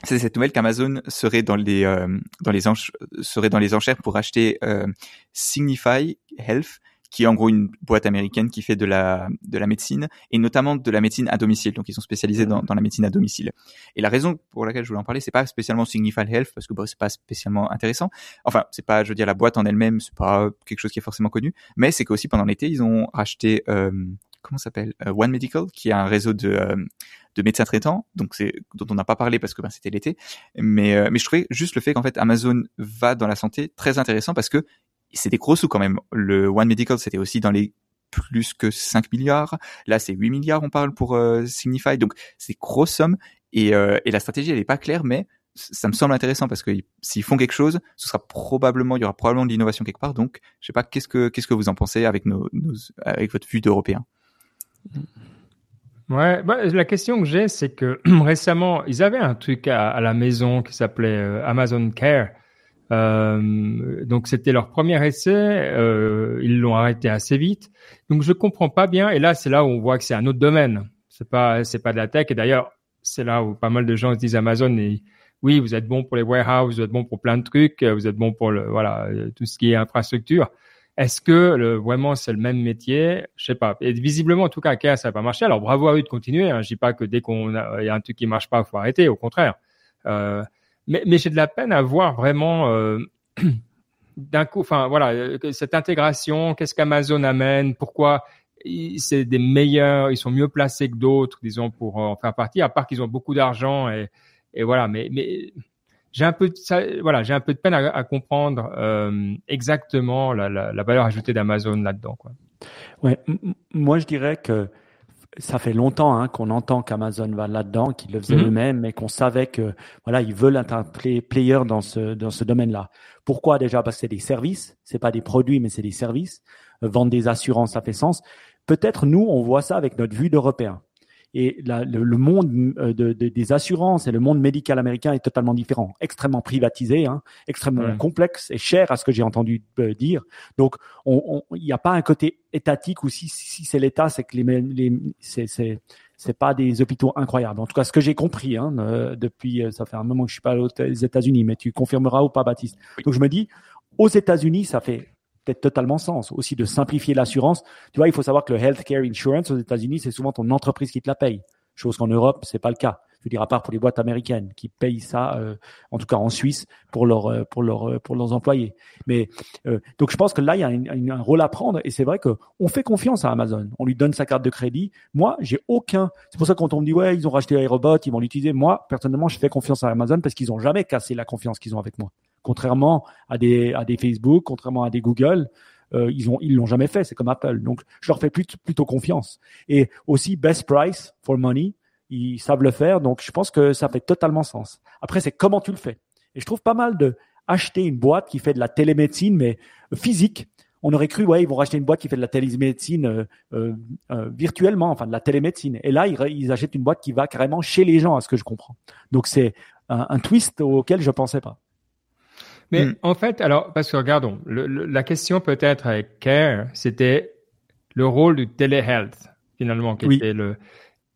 c'est cette nouvelle qu'Amazon serait dans les euh, dans les serait dans les enchères pour acheter euh, Signify Health, qui est en gros une boîte américaine qui fait de la de la médecine et notamment de la médecine à domicile. Donc ils sont spécialisés dans, dans la médecine à domicile. Et la raison pour laquelle je voulais en parler, c'est pas spécialement Signify Health parce que bon, c'est pas spécialement intéressant. Enfin, c'est pas, je veux dire, la boîte en elle-même, c'est pas quelque chose qui est forcément connu, mais c'est qu'aussi pendant l'été, ils ont racheté euh, comment s'appelle euh, One Medical, qui est un réseau de euh, de médecins traitants, donc c'est dont on n'a pas parlé parce que ben, c'était l'été, mais euh, mais je trouvais juste le fait qu'en fait Amazon va dans la santé très intéressant parce que c'est des gros sous quand même. Le One Medical c'était aussi dans les plus que 5 milliards. Là, c'est 8 milliards, on parle pour Signify. Donc, c'est grosse somme. Et, et la stratégie, elle est pas claire, mais ça me semble intéressant parce que s'ils font quelque chose, ce sera probablement, il y aura probablement de l'innovation quelque part. Donc, je sais pas, qu'est-ce que, qu'est-ce que vous en pensez avec nos avec votre vue d'Européen? Ouais, bah, la question que j'ai, c'est que récemment, ils avaient un truc à, la maison qui s'appelait euh, Amazon Care. Euh, donc c'était leur premier essai, euh, ils l'ont arrêté assez vite. Donc je comprends pas bien. Et là, c'est là où on voit que c'est un autre domaine. C'est pas, c'est pas de la tech. Et d'ailleurs, c'est là où pas mal de gens se disent Amazon. Et, oui, vous êtes bon pour les warehouses, vous êtes bon pour plein de trucs, vous êtes bon pour le, voilà, tout ce qui est infrastructure. Est-ce que le, vraiment c'est le même métier? Je sais pas. Et visiblement, en tout cas, ça n'a pas marché. Alors bravo à eux de continuer. Hein. Je dis pas que dès qu'on il y a un truc qui marche pas, faut arrêter. Au contraire. Euh, mais, j'ai de la peine à voir vraiment euh, d'un coup. Enfin voilà, euh, cette intégration. Qu'est-ce qu'Amazon amène Pourquoi c'est des meilleurs Ils sont mieux placés que d'autres, disons, pour en faire partie. À part qu'ils ont beaucoup d'argent et, voilà. Mais j'ai un peu de, voilà, j'ai un peu de peine à, comprendre euh, exactement la, la, la, valeur ajoutée d'Amazon là-dedans. Quoi. Ouais, moi je dirais que ça fait longtemps hein, qu'on entend qu'Amazon va là-dedans, qu'ils le faisaient mm-hmm. eux-mêmes, et qu'on savait que voilà, ils veulent être un player dans ce dans ce domaine-là. Pourquoi? Déjà Parce que c'est des services, c'est pas des produits, mais c'est des services. vendre des assurances, ça fait sens. Peut-être nous, on voit ça avec notre vue d'Européens. Et la, le, le, monde euh, de, de, des assurances et le monde médical américain est totalement différent, extrêmement privatisé, hein, extrêmement complexe et cher à ce que j'ai entendu euh, dire. Donc, il on, n'y a pas un côté étatique ou si, si c'est l'État, c'est que les, les c'est c'est pas des hôpitaux incroyables. En tout cas, ce que j'ai compris hein, euh, depuis, ça fait un moment que je suis pas aux États-Unis, mais tu confirmeras ou pas, Baptiste. Donc je me dis, aux États-Unis, ça fait peut-être totalement sens. Aussi de simplifier l'assurance. Tu vois, il faut savoir que le healthcare insurance aux États-Unis, c'est souvent ton entreprise qui te la paye. Chose qu'en Europe, c'est pas le cas. Je veux dire, à part pour les boîtes américaines qui payent ça, euh, en tout cas en Suisse, pour leur, euh, pour leur, euh, pour leurs employés. Mais donc je pense que là, il y a un, un rôle à prendre et c'est vrai que on fait confiance à Amazon. On lui donne sa carte de crédit. Moi, j'ai aucun. C'est pour ça quand on me dit ouais, ils ont racheté Aerobot, ils vont l'utiliser. Moi, personnellement, je fais confiance à Amazon parce qu'ils ont jamais cassé la confiance qu'ils ont avec moi contrairement à des, à des Facebook, contrairement à des Google. Euh, ils ont ils l'ont jamais fait, c'est comme Apple. Donc je leur fais plutôt, plutôt confiance. Et aussi best price for money, ils savent le faire, donc je pense que ça fait totalement sens. Après c'est comment tu le fais. Et je trouve pas mal de acheter une boîte qui fait de la télémédecine mais physique. On aurait cru ouais ils vont racheter une boîte qui fait de la télémédecine euh, euh, euh virtuellement, enfin de la télémédecine. Et là ils, ils, achètent une boîte qui va carrément chez les gens, à ce que je comprends. Donc c'est un, un twist auquel je pensais pas. Mais hmm. en fait, alors, parce que regardons, la question peut-être avec Care, c'était le rôle du telehealth, finalement, qui était le.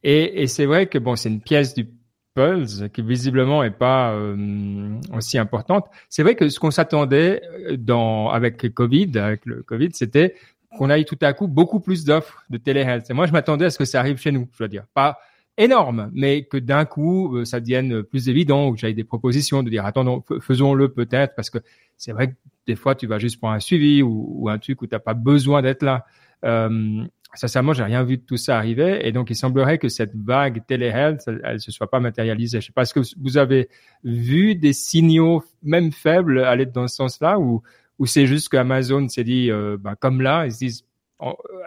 Et, et c'est vrai que bon, c'est une pièce du puzzle qui visiblement est pas euh, aussi importante. C'est vrai que ce qu'on s'attendait euh, dans avec Covid, avec le Covid, c'était qu'on aille tout à coup beaucoup plus d'offres de telehealth. Et moi, je m'attendais à ce que ça arrive chez nous, je dois dire. Pas énorme, mais que d'un coup, euh, ça devienne plus évident, ou que j'aille des propositions de dire, attendons, faisons-le peut-être, parce que c'est vrai que des fois, tu vas juste pour un suivi ou, un truc où tu n'as pas besoin d'être là. Euh, sincèrement, j'ai rien vu de tout ça arriver, et donc il semblerait que cette vague téléhealth, elle, elle se soit pas matérialisée. Je sais pas, est-ce que vous avez vu des signaux, même faibles, aller dans ce sens-là, ou, c'est juste qu'Amazon s'est dit, euh, bah, comme là, ils se disent,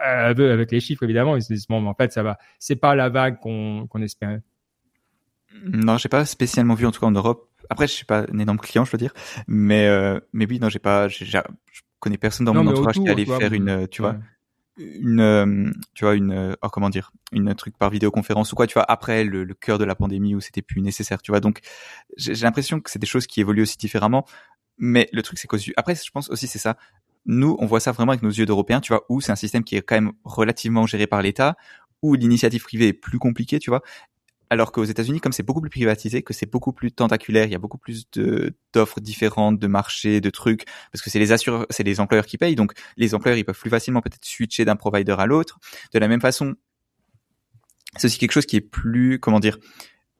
avec les chiffres évidemment, ils se disent bon, en fait, ça va. C'est pas la vague qu'on qu'on espérait. Non, j'ai pas spécialement vu en tout cas en Europe. Après, je suis pas un énorme client, je veux dire, mais euh, mais oui, non, j'ai pas, je connais personne dans mon entourage qui allait faire une, tu vois, une, euh, tu vois, une, oh, comment dire, une truc par vidéoconférence ou quoi, tu vois, après le, le cœur de la pandémie où c'était plus nécessaire, tu vois. Donc, j'ai l'impression que c'est des choses qui évoluent aussi différemment. Mais le truc, c'est qu'aussi, après, je pense aussi, c'est ça nous, on voit ça vraiment avec nos yeux d'Européens, tu vois, où c'est un système qui est quand même relativement géré par l'État, où l'initiative privée est plus compliquée, tu vois. alors qu'aux États-Unis, comme c'est beaucoup plus privatisé, que c'est beaucoup plus tentaculaire, il y a beaucoup plus de d'offres différentes, de marchés, de trucs, parce que c'est les assureurs, c'est les employeurs qui payent, donc les employeurs ils peuvent plus facilement peut-être switcher d'un provider à l'autre. De la même façon, c'est aussi quelque chose qui est plus, comment dire,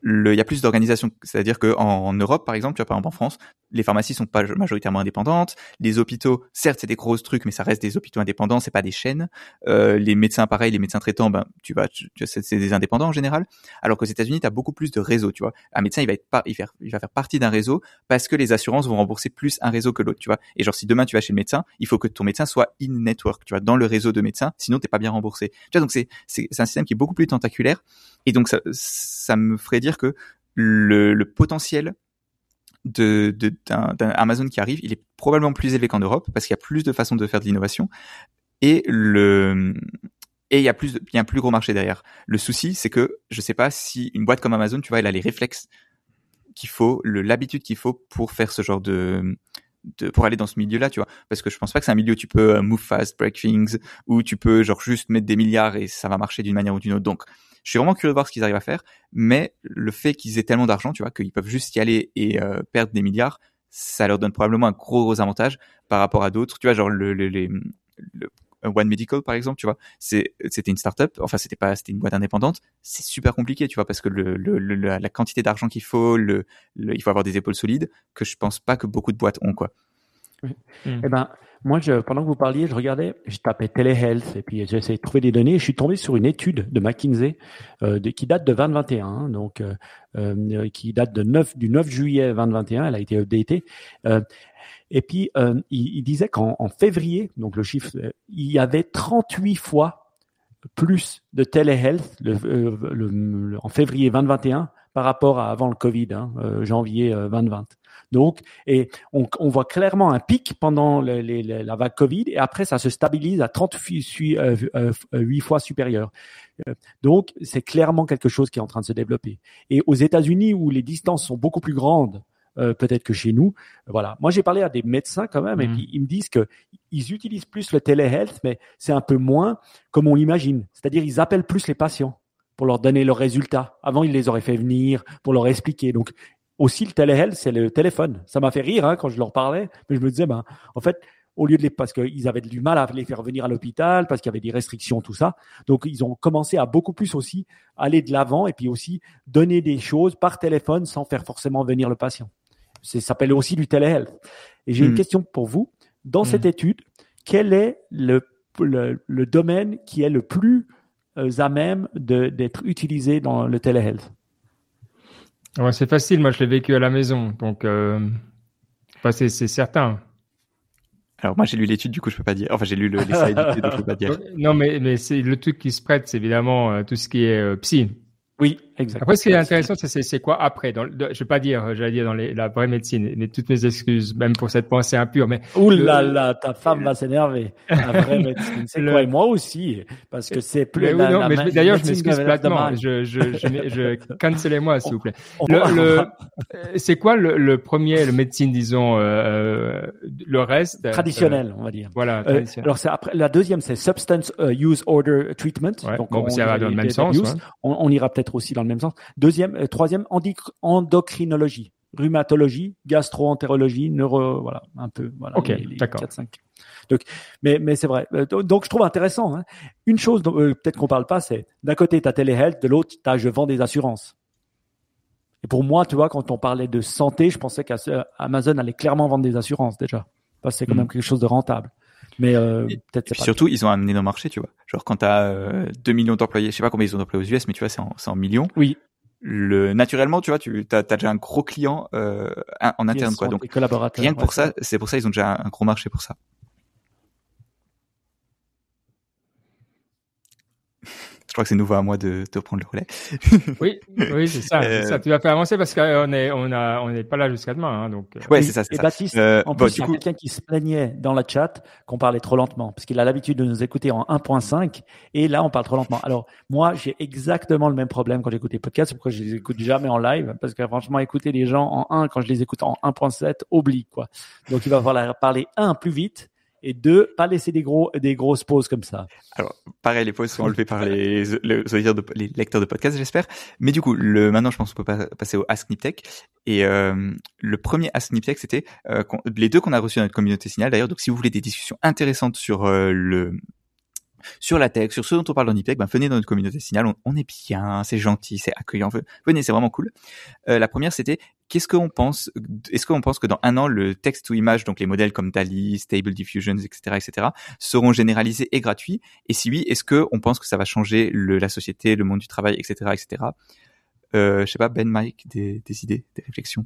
le, il y a plus d'organisation. C'est-à-dire qu'en en Europe, par exemple, tu vois, par exemple en France, les pharmacies sont pas majoritairement indépendantes. Les hôpitaux, certes, c'est des gros trucs, mais ça reste des hôpitaux indépendants, c'est pas des chaînes. Euh, les médecins, pareil, les médecins traitants, ben, tu vas, tu, c'est des indépendants en général. Alors qu'aux États-Unis, tu as beaucoup plus de réseaux, tu vois. Un médecin, il va être pas, il, il va faire partie d'un réseau parce que les assurances vont rembourser plus un réseau que l'autre, tu vois. Et genre, si demain tu vas chez le médecin, il faut que ton médecin soit in network, tu vois, dans le réseau de médecins, sinon t'es pas bien remboursé. Tu vois, donc c'est, c'est, un système qui est beaucoup plus tentaculaire. Et donc, ça, ça me ferait dire que le potentiel de, d'un, Amazon qui arrive, il est probablement plus élevé qu'en Europe parce qu'il y a plus de façons de faire de l'innovation et le et il y a plus il y a un plus gros marché derrière. Le souci, c'est que je sais pas si une boîte comme Amazon, tu vois, elle a les réflexes qu'il faut, l'habitude qu'il faut pour faire ce genre de de, pour aller dans ce milieu-là, tu vois. Parce que je pense pas que c'est un milieu où tu peux euh, move fast, break things, où tu peux genre juste mettre des milliards et ça va marcher d'une manière ou d'une autre. Donc, je suis vraiment curieux de voir ce qu'ils arrivent à faire, mais le fait qu'ils aient tellement d'argent, tu vois, qu'ils peuvent juste y aller et euh, perdre des milliards, ça leur donne probablement un gros gros avantage par rapport à d'autres. Tu vois, genre le, le One Medical par exemple, tu vois, c'était une startup, enfin c'était pas c'était une boîte indépendante, c'est super compliqué, tu vois, parce que la quantité d'argent qu'il faut, il faut avoir des épaules solides que je pense pas que beaucoup de boîtes ont quoi. Eh ben, moi, pendant que vous parliez, je regardais, je tapais telehealth et puis j'ai essayé de trouver des données. je suis tombé sur une étude de McKinsey euh, qui date de 2021, hein, donc euh, euh, qui date de 9 du 9 juillet 2021. Elle a été updatée. Et puis il, disait qu'en en février, donc le chiffre, il y avait 38 fois plus de telehealth le, le, en février 2021 par rapport à avant le Covid, hein, janvier 2020. Donc, et on, on, voit clairement un pic pendant les, la vague Covid et après ça se stabilise à 38 euh, euh, fois supérieur. Euh, donc, c'est clairement quelque chose qui est en train de se développer. Et aux États-Unis où les distances sont beaucoup plus grandes, peut-être que chez nous. Voilà. Moi, j'ai parlé à des médecins quand même, et mmh. puis ils me disent que ils utilisent plus le telehealth, mais c'est un peu moins comme on l'imagine. C'est-à-dire, ils appellent plus les patients pour leur donner leurs résultats. Avant, ils les auraient fait venir pour leur expliquer. Donc, aussi le téléhealth, c'est le téléphone. Ça m'a fait rire hein, quand je leur parlais, mais je me disais, ben, en fait, au lieu de les, parce qu'ils avaient du mal à les faire venir à l'hôpital, parce qu'il y avait des restrictions, tout ça. Donc, ils ont commencé à beaucoup plus aussi aller de l'avant et puis aussi donner des choses par téléphone sans faire forcément venir le patient. Ça s'appelle aussi du téléhealth. Et j'ai une hmm. question pour vous. Dans cette hmm. étude, quel est le, le, domaine qui est le plus à même d'être utilisé dans le téléhealth Ouais, c'est facile. Moi, je l'ai vécu à la maison, donc euh, c'est certain. Alors moi j'ai lu l'étude, du coup je peux pas dire. Enfin j'ai lu le, les slides, donc je peux pas dire. Non mais mais c'est le truc qui se prête, c'est évidemment euh, tout ce qui est euh, psy. Oui, exactement. Après, ce qui est intéressant, c'est c'est quoi après dans, Je vais pas dire, j'allais dire dans les, la vraie médecine, mais toutes mes excuses, même pour cette pensée impure. Mais ouh là là, ta femme va s'énerver. La vraie médecine, c'est quoi? Et moi aussi, parce que c'est plus. Mais la, non, mais d'ailleurs, je m'excuse platement. Je je je, je cancellez-moi s'il vous plaît. Le, le c'est quoi le, le, premier, le médecine, disons, euh, euh le reste? Euh, traditionnel, on va dire. Voilà. Euh, alors c'est après la deuxième, c'est substance use order treatment. Ouais, Donc bon, on, ça va dans le même sens. On, on ira peut-être aussi dans le même sens. Deuxième, euh, troisième, endocrinologie, rhumatologie, gastroentérologie, neuro, voilà, un peu, voilà, ok, d'accord. Donc, mais, mais c'est vrai. Euh, donc, je trouve intéressant. Hein. Une chose, dont, euh, peut-être qu'on parle pas, c'est d'un côté, tu as téléhealth, de l'autre, tu as je vends des assurances. Et pour moi, tu vois, quand on parlait de santé, je pensais qu'Amazon allait clairement vendre des assurances déjà. Parce que c'est quand mm. même quelque chose de rentable. Mais euh, peut-être surtout, ils ont un énorme marché, tu vois. Genre quand tu as 2 millions d'employés, je sais pas combien ils ont d'employés aux US, mais tu vois, c'est en, en, millions. Oui. Le naturellement, tu vois, tu as, déjà un gros client euh, en interne, quoi. Donc rien que pour ça, c'est pour ça ils ont déjà un gros marché pour ça. Je crois que c'est nouveau à moi de, de prendre le relais. oui, oui, c'est ça, euh, ça. Tu vas faire avancer parce qu'on est, on a, on n'est pas là jusqu'à demain, hein, donc. Euh. Ouais, c'est ça, c'est ça. Baptiste, euh, en plus, il y a quelqu'un qui se plaignait dans la chat qu'on parlait trop lentement, parce qu'il a l'habitude de nous écouter en 1.5, et là, on parle trop lentement. Alors, moi, j'ai exactement le même problème quand j'écoute les podcasts, c'est pourquoi je les écoute jamais en live, parce que franchement, écouter les gens en 1 quand je les écoute en 1.7, oublie, quoi. Donc, il va falloir parler un plus vite Et deux, pas laisser des gros, des grosses pauses comme ça. Alors, pareil, les pauses sont enlevées par les, les, lecteurs de podcast, j'espère. Mais du coup, le, maintenant, je pense qu'on peut passer au Ask Niptech. Et euh, le premier Ask Niptech, c'était euh, les deux qu'on a reçus dans notre communauté signal. D'ailleurs, donc si vous voulez des discussions intéressantes sur euh, le sur la tech, sur ce dont on parle dans Niptech, ben venez dans notre communauté signal. On, est bien, c'est gentil, c'est accueillant. Venez, c'est vraiment cool. Euh, la première, c'était qu'est-ce qu'on pense Est-ce qu'on pense que dans un an, le texte ou image, donc les modèles comme DALI, Stable Diffusions, etc., etc., seront généralisés et gratuits? Et si oui, est-ce qu'on pense que ça va changer la société, le monde du travail, etc., etc. Euh, je sais pas, Ben, Mike, des idées, des réflexions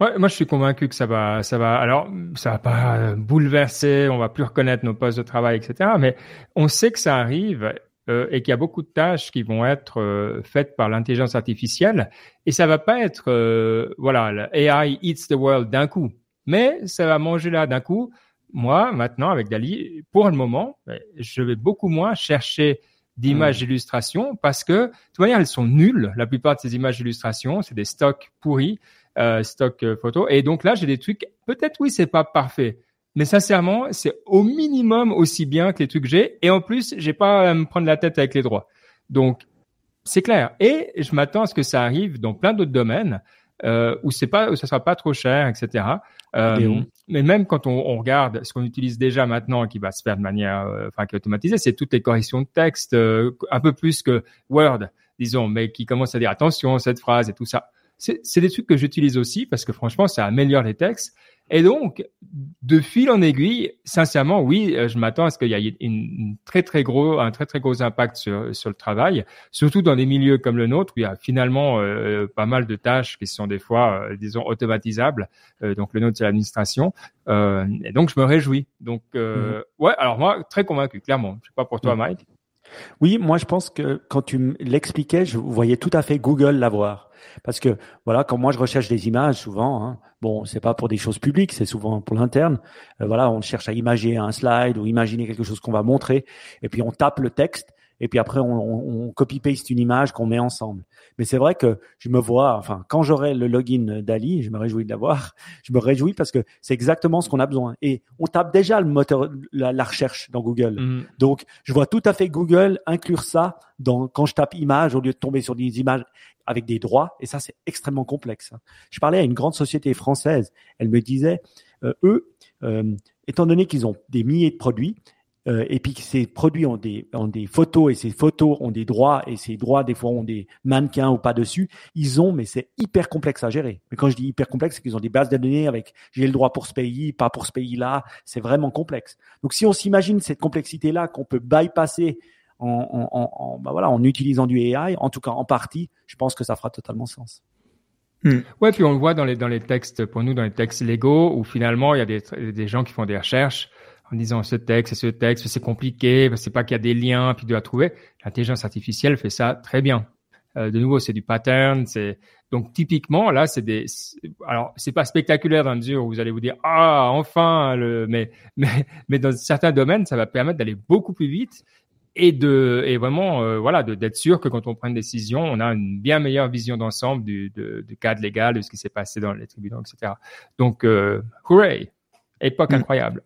Ouais, moi, je suis convaincu que ça va, ça va. Alors, ça va pas bouleverser, on va plus reconnaître nos postes de travail, etc. Mais on sait que ça arrive euh, et qu'il y a beaucoup de tâches qui vont être euh, faites par l'intelligence artificielle et ça va pas être euh, voilà AI eats the world d'un coup mais ça va manger là d'un coup moi maintenant avec Dali pour le moment je vais beaucoup moins chercher d'images mmh. d'illustration parce que de toute manière elles sont nulles la plupart de ces images d'illustration c'est des stocks pourris euh, stocks photos et donc là j'ai des trucs peut-être oui c'est pas parfait mais sincèrement, c'est au minimum aussi bien que les trucs que j'ai. Et en plus, j'ai pas à me prendre la tête avec les droits. Donc, c'est clair. Et je m'attends à ce que ça arrive dans plein d'autres domaines euh, où c'est pas, où ça sera pas trop cher, etc. Euh, mais même quand on, on regarde ce qu'on utilise déjà maintenant et qui va se faire de manière, euh, enfin, qui est automatisée, c'est toutes les corrections de texte, euh, un peu plus que Word, disons, mais qui commence à dire attention cette phrase et tout ça. C'est des trucs que j'utilise aussi parce que franchement, ça améliore les textes. Et donc, de fil en aiguille, sincèrement, oui, euh, je m'attends à ce qu'il y ait une, très très gros, un très très gros impact sur, sur le travail, surtout dans des milieux comme le nôtre où il y a finalement euh, pas mal de tâches qui sont des fois, euh, disons, automatisables. donc le nôtre c'est l'administration. et donc je me réjouis. Donc mhm. ouais, alors moi très convaincu, clairement. Je sais pas pour toi, mhm. Mike. Oui, moi je pense que quand tu l'expliquais, je voyais tout à fait Google l'avoir. Parce que voilà, quand moi je recherche des images, souvent, hein, bon, c'est pas pour des choses publiques, c'est souvent pour l'interne. Euh, voilà, on cherche à imager un slide ou imaginer quelque chose qu'on va montrer, et puis on tape le texte, et puis après on, on, copy-paste une image qu'on met ensemble. Mais c'est vrai que je me vois, enfin, quand j'aurai le login d'Ali, je me réjouis de l'avoir, je me réjouis parce que c'est exactement ce qu'on a besoin. Et on tape déjà le moteur, la, recherche dans Google. Mm. Donc, je vois tout à fait Google inclure ça dans, quand je tape image au lieu de tomber sur des images avec des droits. Et ça, c'est extrêmement complexe. Je parlais à une grande société française. Elle me disait, euh, eux, euh, étant donné qu'ils ont des milliers de produits, euh, et puis que ces produits ont des, ont des photos et ces photos ont des droits et ces droits des fois ont des mannequins ou pas dessus, ils ont, mais c'est hyper complexe à gérer. Mais quand je dis hyper complexe, c'est qu'ils ont des bases de données avec j'ai le droit pour ce pays, pas pour ce pays-là, c'est vraiment complexe. Donc si on s'imagine cette complexité-là qu'on peut bypasser en, en, en, bah voilà, en utilisant du AI, en tout cas en partie, je pense que ça fera totalement sens. Hmm. Ouais, puis on le voit dans les dans les textes pour nous dans les textes légaux où finalement il y a des des gens qui font des recherches en disant ce texte, ce texte, c'est compliqué, c'est pas qu'il y a des liens, puis de la trouver. L'intelligence artificielle fait ça très bien. Euh, de nouveau, c'est du pattern, c'est donc typiquement là, c'est des. Alors, c'est pas spectaculaire dans la mesure où vous allez vous dire ah enfin le, mais mais mais dans certains domaines, ça va permettre d'aller beaucoup plus vite et de et vraiment euh, voilà d'être sûr que quand on prend une décision, on a une bien meilleure vision d'ensemble du, du cadre légal, de ce qui s'est passé dans les tribunaux, etc. Donc, euh, hooray, époque mm. incroyable.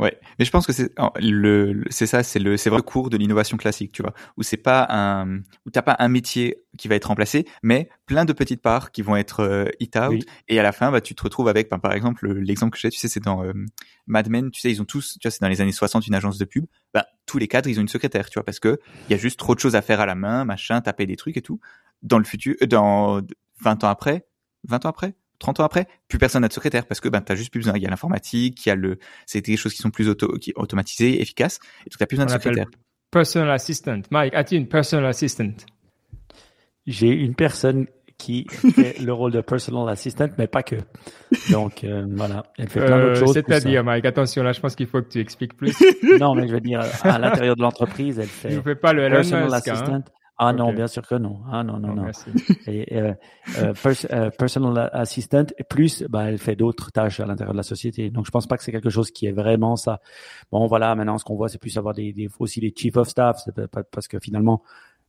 Ouais, mais je pense que c'est le, c'est ça, c'est le c'est vrai le cours de l'innovation classique, tu vois, où c'est pas un où t'as pas un métier qui va être remplacé, mais plein de petites parts qui vont être euh, hit out. Et à la fin bah tu te retrouves avec ben, par exemple l'exemple que j'ai, tu sais c'est dans euh, Mad Men, tu sais ils ont tous tu vois c'est dans les années 60 une agence de pub, bah tous les cadres ils ont une secrétaire, tu vois parce que il y a juste trop de choses à faire à la main, machin, taper des trucs et tout. Dans le futur euh, dans 20 ans après, 20 ans après 30 ans après, plus personne n'a de secrétaire parce que ben t'as juste plus besoin. Il y a l'informatique, il y a le, c'est des choses qui sont plus auto, qui, automatisées, efficaces, et tu t'as plus besoin de secrétaire. Personal assistant. Mike, as-tu une personal assistant? J'ai une personne qui fait le rôle de personal assistant, mais pas que. Donc euh, voilà, elle fait plein d'autres euh, choses. C'est-à-dire, Mike, attention là, je pense qu'il faut que tu expliques plus. non, mais je veux dire, à l'intérieur de l'entreprise, elle fait. Je fais pas le personal Musk, hein. Ah non, bien sûr que non. Ah non, non, non. Et, euh, euh, euh, personal assistant, plus, bah, elle fait d'autres tâches à l'intérieur de la société. Donc, je pense pas que c'est quelque chose qui est vraiment ça. Bon, voilà, maintenant, ce qu'on voit, c'est plus avoir des, des, aussi des chief of staff, parce que finalement,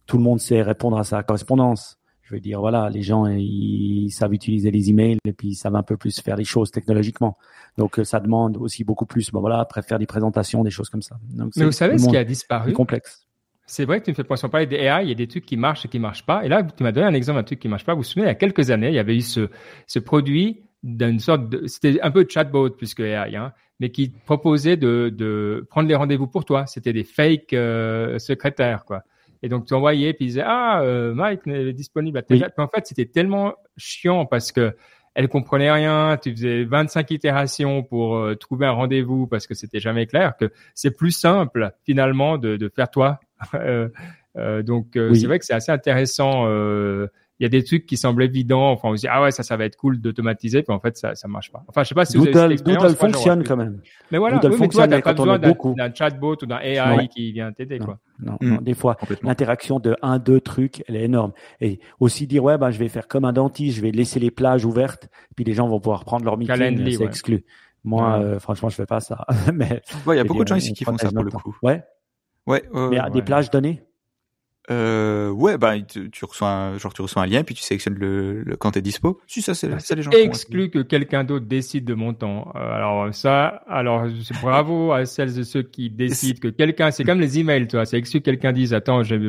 tout le monde sait répondre à sa correspondance. Je veux dire, voilà, les gens, ils, savent utiliser les emails et puis ils savent un peu plus faire les choses technologiquement. Donc, ça demande aussi beaucoup plus. Bon, voilà, après faire des présentations, des choses comme ça. Donc, Mais vous savez ce qui a disparu? complexe. C'est vrai que tu me fais penser, on parlait des AI, il y a des trucs qui marchent et qui marchent pas. Et là, tu m'as donné un exemple d'un truc qui marche pas. Vous vous souvenez, il y a quelques années, il y avait eu ce, ce produit d'une sorte de, c'était un peu chatbot puisque AI, hein, mais qui proposait de, de prendre les rendez-vous pour toi. C'était des fake euh, secrétaires, quoi. Et donc tu envoyais, puis ils disaient ah euh, Mike est disponible à tel en fait c'était tellement chiant parce que elle comprenait rien. Tu faisais 25 itérations pour euh, trouver un rendez-vous parce que c'était jamais clair. Que c'est plus simple finalement de, de faire toi. donc c'est vrai que c'est assez intéressant il y a des trucs qui semblent évidents. Enfin, on se dit, ah ouais, ça, ça va être cool d'automatiser, puis en fait, ça, ça marche pas. Enfin, je sais pas si vous avez cette Doodle fonctionne quand même. Mais voilà, oui, mais toi, t'as pas besoin d'un chatbot ou d'un AI qui vient t'aider, quoi. Non, non, mm. des fois, l'interaction de un, deux trucs, elle est énorme. Et aussi dire, ouais, ben, je vais faire comme un dentiste, je vais laisser les plages ouvertes, puis les gens vont pouvoir prendre leur meeting, c'est exclu. Moi, euh, franchement, je fais pas ça. mais il y a beaucoup de gens ici qui font ça pour le coup. Ouais. Ouais. mais à des plages données. Euh, ouais, bah tu, tu, reçois un, genre tu reçois un lien puis tu sélectionnes le, le quand t'es dispo. Si ça c'est ça les gens. Exclu que quelqu'un d'autre décide de mon temps. Euh, alors ça, alors bravo à celles et ceux qui décident que quelqu'un, c'est comme les emails, tu vois, c'est exclu que quelqu'un dise attends j'ai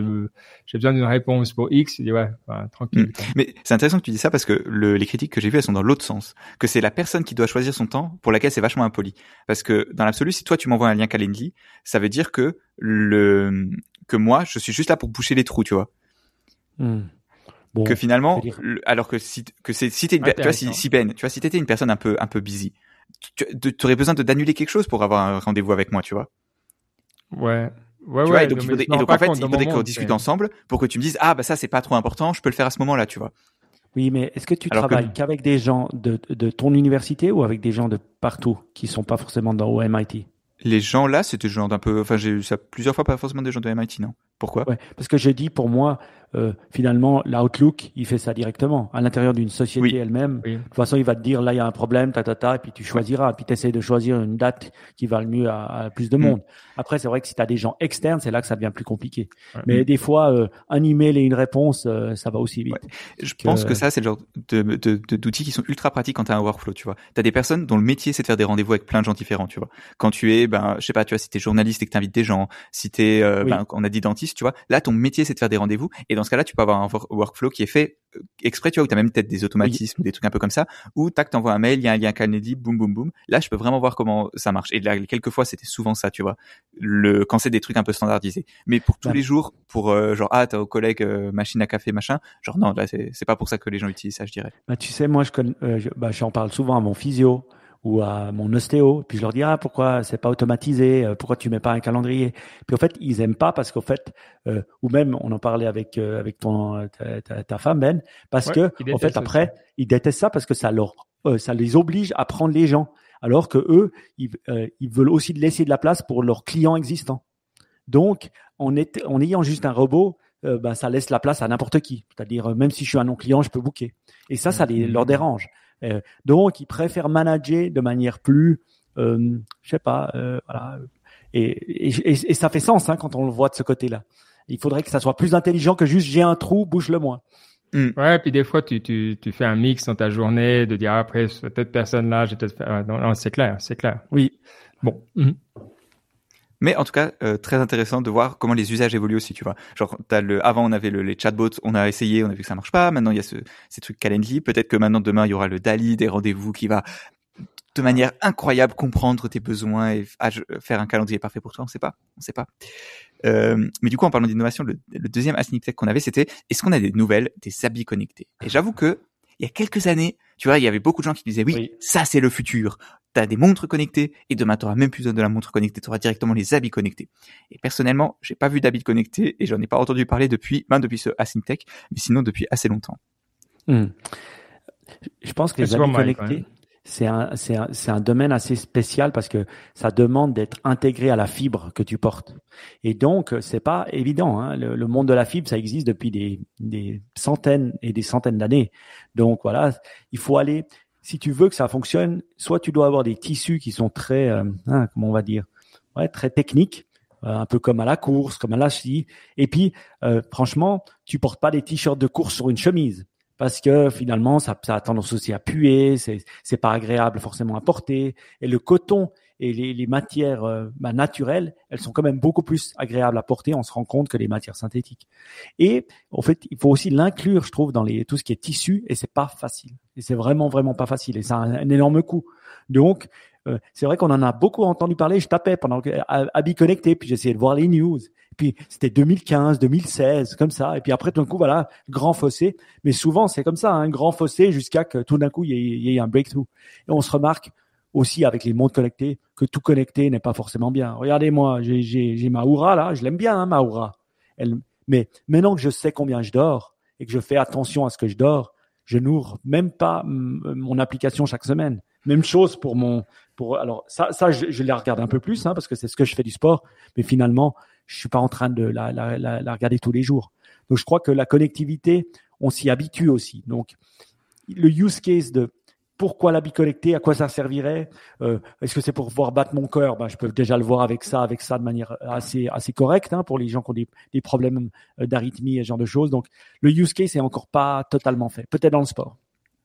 j'ai besoin d'une réponse pour X, dit ouais, tranquille. Hmm. Mais c'est intéressant que tu dis ça parce que le, les critiques que j'ai vues elles sont dans l'autre sens, que c'est la personne qui doit choisir son temps pour laquelle c'est vachement impoli. Parce que dans l'absolu, si toi tu m'envoies un lien Calendly, ça veut dire que le que moi, je suis juste là pour boucher les trous, tu vois. Hmm. que finalement, alors que si que c'est si t'es une, tu vois si, si, Ben, tu vois si t'étais une personne un peu un peu busy, tu, aurais besoin de d'annuler quelque chose pour avoir un rendez-vous avec moi, tu vois. Ouais. Ouais, ouais, donc, il faudrait, donc en fait, il faudrait qu'on discute ensemble pour que tu me dises ah bah ça c'est pas trop important, je peux le faire à ce moment-là, tu vois. Oui, mais est-ce que tu travailles qu'avec des gens de, de ton université ou avec des gens de partout qui sont pas forcément dans au MIT les gens là, c'était genre d'un peu, enfin j'ai eu ça plusieurs fois, pas forcément des gens de MIT, non Pourquoi? Ouais, Parce que j'ai dit pour moi, euh, finalement, l'Outlook, il fait ça directement à l'intérieur d'une société elle-même. De toute façon, il va te dire là, il y a un problème, ta ta ta, et puis tu choisiras, puis tu essaies de choisir une date qui va le mieux à, plus de mm. monde. Après, c'est vrai que si tu as des gens externes, c'est là que ça devient plus compliqué. Mais des fois, euh, un email et une réponse, euh, ça va aussi vite. Je pense que ça, c'est le genre de, de, d'outils qui sont ultra pratiques quand tu as un workflow, tu vois. Tu as des personnes dont le métier, c'est de faire des rendez-vous avec plein de gens différents, tu vois. Quand tu es, ben, je sais pas, tu vois, si tu es journaliste et que tu invites des gens, si tu es, euh, ben, on a dit dentiste, tu vois, là, ton métier, c'est de faire des rendez-vous. Et dans ce cas-là, tu peux avoir un workflow qui est fait euh, exprès, tu vois, où tu as même peut-être des automatismes ou des trucs un peu comme ça, où tac, t'envoies un mail, il y a un lien Calendly, boum, boum, boum. Là, je peux vraiment voir comment ça marche. Et là, quelques fois, c'était souvent ça, tu vois. Le, quand c'est des trucs un peu standardisés. Mais pour tous les jours, pour euh, genre, ah, t'as au collègue euh, machine à café, machin, genre, non, là, c'est pas pour ça que les gens utilisent ça, je dirais. Bah, tu sais, moi, je, connais, bah, j'en parle souvent à mon physio ou à mon ostéo, puis je leur dis ah pourquoi c'est pas automatisé, euh, pourquoi tu mets pas un calendrier? Puis en fait ils aiment pas parce qu'en fait euh, ou même on en parlait avec euh, avec ton ta, ta, femme Ben parce que en fait après ils détestent ça parce que ça leur ça les oblige à prendre les gens alors que eux ils, ils veulent aussi laisser de la place pour leurs clients existants. Donc en, est, en ayant juste un robot ben, ça laisse la place à n'importe qui. C'est-à-dire, même si je suis un non-client, je peux booker. Et ça, ça les, leur dérange. Euh, donc, ils préfèrent manager de manière plus, euh, je sais pas, euh, voilà. Et, et, et, ça fait sens hein, quand on le voit de ce côté-là. Il faudrait que ça soit plus intelligent que juste j'ai un trou, bouge-le moins. Mm. Ouais, puis des fois, tu, tu, tu fais un mix dans ta journée de dire après, cette personne-là, j'ai peut-être fait... Non, c'est clair, c'est clair. Oui. Bon. Mm. Mais en tout cas, euh, très intéressant de voir comment les usages évoluent aussi, tu vois. Genre, as le, avant on avait le, les chatbots, on a essayé, on a vu que ça marche pas. Maintenant il y a ce, ces trucs Calendly. Peut-être que maintenant demain il y aura le Dali des rendez-vous qui va de manière incroyable comprendre tes besoins et faire un calendrier parfait pour toi. On sait pas, on sait pas. Euh, mais du coup, en parlant d'innovation, le, le, deuxième Async Tech qu'on avait, c'était est-ce qu'on a des nouvelles des habits connectés? Et j'avoue que il y a quelques années, tu vois, il y avait beaucoup de gens qui disaient oui, ça c'est le futur. Tu as des montres connectées et demain tu même plus besoin de la montre connectée, tu auras directement les habits connectés. Et personnellement, j'ai pas vu d'habits connectés et j'en ai pas entendu parler depuis, ben depuis ce Asyntech, mais sinon depuis assez longtemps. Hmm. Je pense que les habits connectés, c'est un, un, un domaine assez spécial parce que ça demande d'être intégré à la fibre que tu portes. Et donc, c'est pas évident. Hein. Le, monde de la fibre, ça existe depuis des, des centaines et des centaines d'années. Donc voilà, il faut aller. Si tu veux que ça fonctionne, soit tu dois avoir des tissus qui sont très, euh, hein, comment on va dire, ouais, très techniques, un peu comme à la course, comme à la scie. Et puis, franchement, tu portes pas des t-shirts de course sur une chemise parce que finalement ça, ça a tendance aussi à puer, c'est pas agréable forcément à porter et le coton et les, les matières euh, bah, naturelles, elles sont quand même beaucoup plus agréables à porter. On se rend compte que les matières synthétiques. Et en fait, il faut aussi l'inclure, je trouve, dans les tout ce qui est tissu et c'est pas facile. Et c'est vraiment vraiment pas facile et ça a un, énorme coût. Donc euh, c'est vrai qu'on en a beaucoup entendu parler. Je tapais pendant que Habit Connecté, puis j'essayais de voir les news. Puis c'était 2015, 2016, comme ça. Et puis après, tout d'un coup, voilà, grand fossé. Mais souvent, c'est comme ça, un hein, grand fossé jusqu'à que tout d'un coup, il y, ait, un breakthrough. Et on se remarque aussi avec les montres connectées que tout connecté n'est pas forcément bien. Regardez-moi, j'ai ma Oura là, je l'aime bien, hein, ma Oura. Elle, mais maintenant que je sais combien je dors et que je fais attention à ce que je dors, je n'ouvre même pas mon application chaque semaine. Même chose pour mon, pour alors ça, je, les regarde un peu plus hein, parce que c'est ce que je fais du sport. Mais finalement, je suis pas en train de la, la, la, regarder tous les jours. Donc je crois que la connectivité, on s'y habitue aussi. Donc le use case de pourquoi la biconnecter, à quoi ça servirait euh, Est-ce que c'est pour voir battre mon cœur? Ben, Je peux déjà le voir avec ça, avec ça de manière assez correcte hein, pour les gens qui ont des, des problèmes euh, d'arythmie et ce genre de choses. Donc le use case est encore pas totalement fait. Peut-être dans le sport.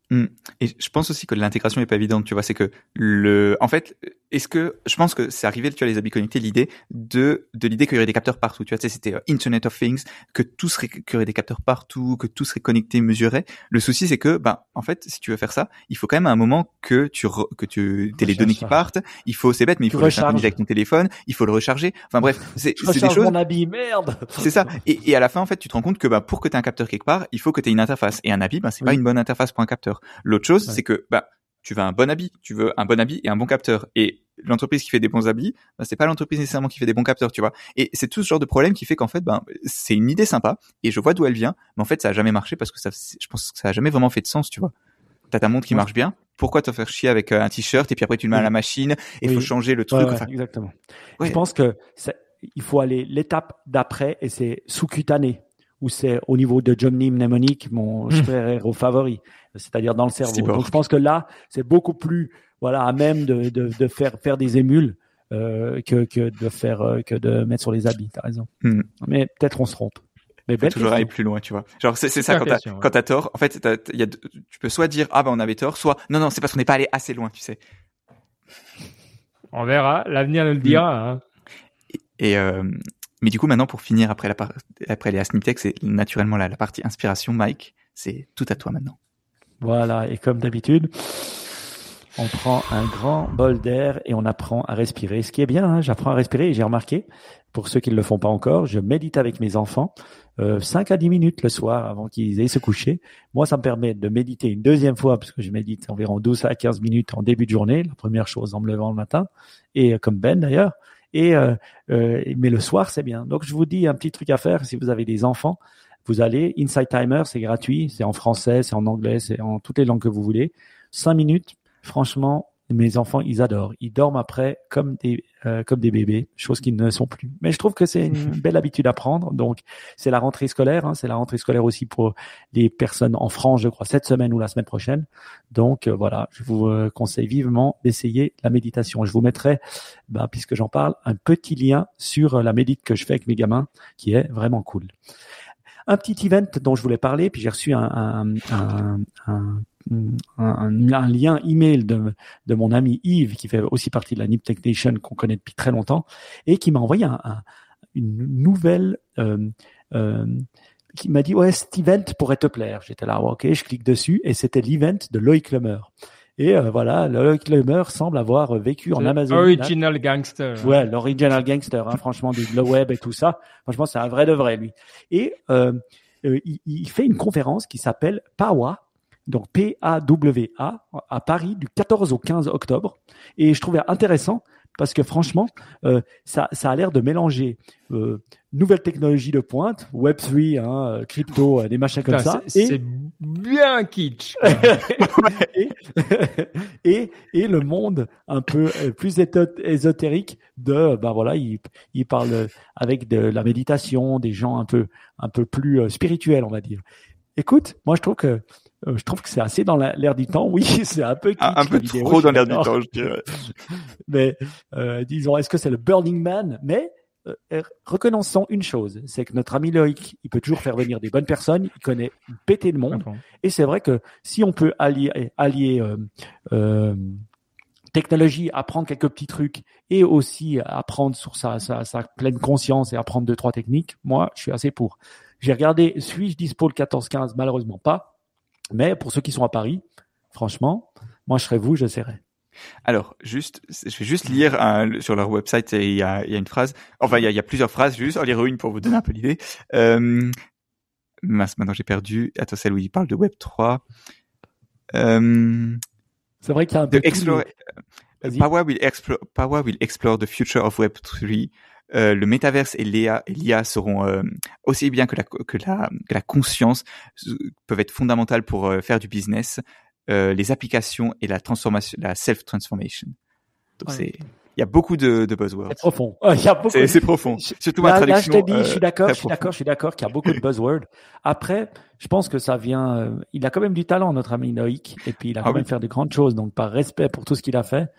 Hmm. Et je pense aussi que l'intégration est pas évidente, tu vois, c'est que le, en fait, est-ce que, je pense que c'est arrivé, tu vois, les habits connectés, l'idée de, de l'idée qu'il y aurait des capteurs partout, tu vois, c'était euh, Internet of Things, que tout serait, qu'il y aurait des capteurs partout, que tout serait connecté, mesuré. Le souci, c'est que, ben, en fait, si tu veux faire ça, il faut quand même à un moment que tu, que tu, t'aies les données qui partent, il faut, c'est bête, mais il faut le recharger avec ton téléphone, il faut le recharger. Enfin bref, c'est, c'est des choses. mon habit, merde! C'est ça. Et, et à la fin, en fait, tu te rends compte que, ben, pour que tu aies un capteur quelque part, il faut que tu aies une interface. Et un habit, ben, c'est pas une bonne interface pour un capteur. L'autre chose, c'est que bah tu veux un bon habit, tu veux un bon habit et un bon capteur. Et l'entreprise qui fait des bons habits, bah, c'est pas l'entreprise nécessairement qui fait des bons capteurs, tu vois. Et c'est tout ce genre de problème qui fait qu'en fait, ben, c'est une idée sympa et je vois d'où elle vient, mais en fait, ça a jamais marché parce que ça, je pense que ça a jamais vraiment fait de sens, tu vois. T'as ta montre qui marche bien. Pourquoi te faire chier avec euh, un t-shirt et puis après tu le mets à la machine et il faut changer le truc. exactement. Je pense que il faut aller l'étape d'après et c'est sous-cutané ou c'est au niveau de Johnny Mnemonic, mon super au favori, c'est-à-dire dans le cerveau. Donc je pense que là, c'est beaucoup plus voilà à même de, de, de faire faire des émules euh, que, que de faire euh, que de mettre sur les habits. T'as raison. Hmm. Mais peut-être on se trompe. Mais belle toujours aller plus loin, tu vois. Genre c'est ça quand t'as quand t'as tort. En fait, y a, tu peux soit dire ah ben on avait tort, soit non non c'est parce qu'on n'est pas allé assez loin, tu sais. On verra, l'avenir nous le dira. Hmm. Hein. Et, et euh, mais du coup, maintenant, pour finir après, la après les Asniptech, c'est naturellement la, la partie inspiration. Mike, c'est tout à toi maintenant. Voilà, et comme d'habitude, on prend un grand bol d'air et on apprend à respirer. Ce qui est bien, hein, j'apprends à respirer et j'ai remarqué, pour ceux qui ne le font pas encore, je médite avec mes enfants euh, 5 à 10 minutes le soir avant qu'ils aient se coucher. Moi, ça me permet de méditer une deuxième fois, parce que je médite environ 12 à 15 minutes en début de journée, la première chose en me levant le matin, et euh, comme Ben d'ailleurs. Et euh, euh, mais le soir, c'est bien. Donc, je vous dis un petit truc à faire si vous avez des enfants. Vous allez, Inside Timer, c'est gratuit, c'est en français, c'est en anglais, c'est en toutes les langues que vous voulez. Cinq minutes, franchement, mes enfants, ils adorent. Ils dorment après comme des euh, comme des bébés, chose qu'ils ne sont plus. Mais je trouve que c'est une belle habitude à prendre. Donc, c'est la rentrée scolaire. Hein, c'est la rentrée scolaire aussi pour les personnes en France, je crois, cette semaine ou la semaine prochaine. Donc, euh, voilà, je vous euh, conseille vivement d'essayer la méditation. Je vous mettrai, bah, puisque j'en parle, un petit lien sur la médite que je fais avec mes gamins, qui est vraiment cool. Un petit event dont je voulais parler, puis j'ai reçu un, un, un, un lien email de, de mon ami Yves, qui fait aussi partie de la NIP Technician qu'on connaît depuis très longtemps, et qui m'a envoyé un, une nouvelle euh, euh, qui m'a dit ouais cet event pourrait te plaire. J'étais là ok, je clique dessus et c'était l'event de Loïc Lemer. Et euh, voilà, Loïc Lemer semble avoir vécu en Amazon. Original gangster. Ouais, l'original gangster, hein, franchement, du le web et tout ça. Franchement, c'est un vrai de vrai lui. Et euh, euh il, il, fait une conférence qui s'appelle PAWA, donc P-A-W-A, à Paris du 14 au 15 octobre. Et je trouvais intéressant parce que franchement, euh, ça, ça a l'air de mélanger euh, nouvelles technologies de pointe, Web3, hein, euh, crypto, euh, des machins comme ça. C'est bien kitsch. et, et, et, le monde un peu euh, plus ésotérique de, ben voilà, il, il parle avec de la méditation, des gens un peu, un peu plus spirituels, on va dire. Écoute, moi je trouve que euh, je trouve que c'est assez dans l'air du temps. Oui, c'est un peu un, peu trop dans l'air du temps, je dirais. mais euh, disons, est-ce que c'est le Burning Man? Mais euh, reconnaissons une chose, c'est que notre ami Loïc, il peut toujours faire venir des bonnes personnes, il connaît péter le monde. Et c'est vrai que si on peut allier, allier euh, euh, technologie, apprendre quelques petits trucs et aussi apprendre sur sa, sa, sa, pleine conscience et apprendre deux, trois techniques, moi, je suis assez pour. J'ai regardé, suis-je dispo le 14-15 Malheureusement pas. Mais pour ceux qui sont à Paris, franchement, moi, je serais vous, je serais. Alors, juste, je vais juste lire sur leur website, il y a, il y a une phrase, enfin, il y a, il y a plusieurs phrases, juste en lire une pour vous donner un peu l'idée. Euh, maintenant j'ai perdu. Attends, celle où il parle de Web 3. Euh, c'est vrai qu'il y a un peu Power, will explore, Power will explore the future of Web 3. Euh, le métaverse et l'IA seront euh, aussi bien que la, que la, que la conscience peuvent être fondamentales pour faire du business. Euh, les applications et la transformation, la self-transformation. Donc c'est, il y a beaucoup de, de buzzwords. C'est profond. Il y a beaucoup. C'est profond. Surtout ma traduction. Là, je t'ai dit, je suis d'accord, je suis d'accord, je suis d'accord qu'il y a beaucoup de buzzwords. Après, je pense que ça vient. Euh, il a quand même du talent, notre ami Noïc, et puis il a ah quand même fait de grandes choses. Donc, par respect pour tout ce qu'il a fait,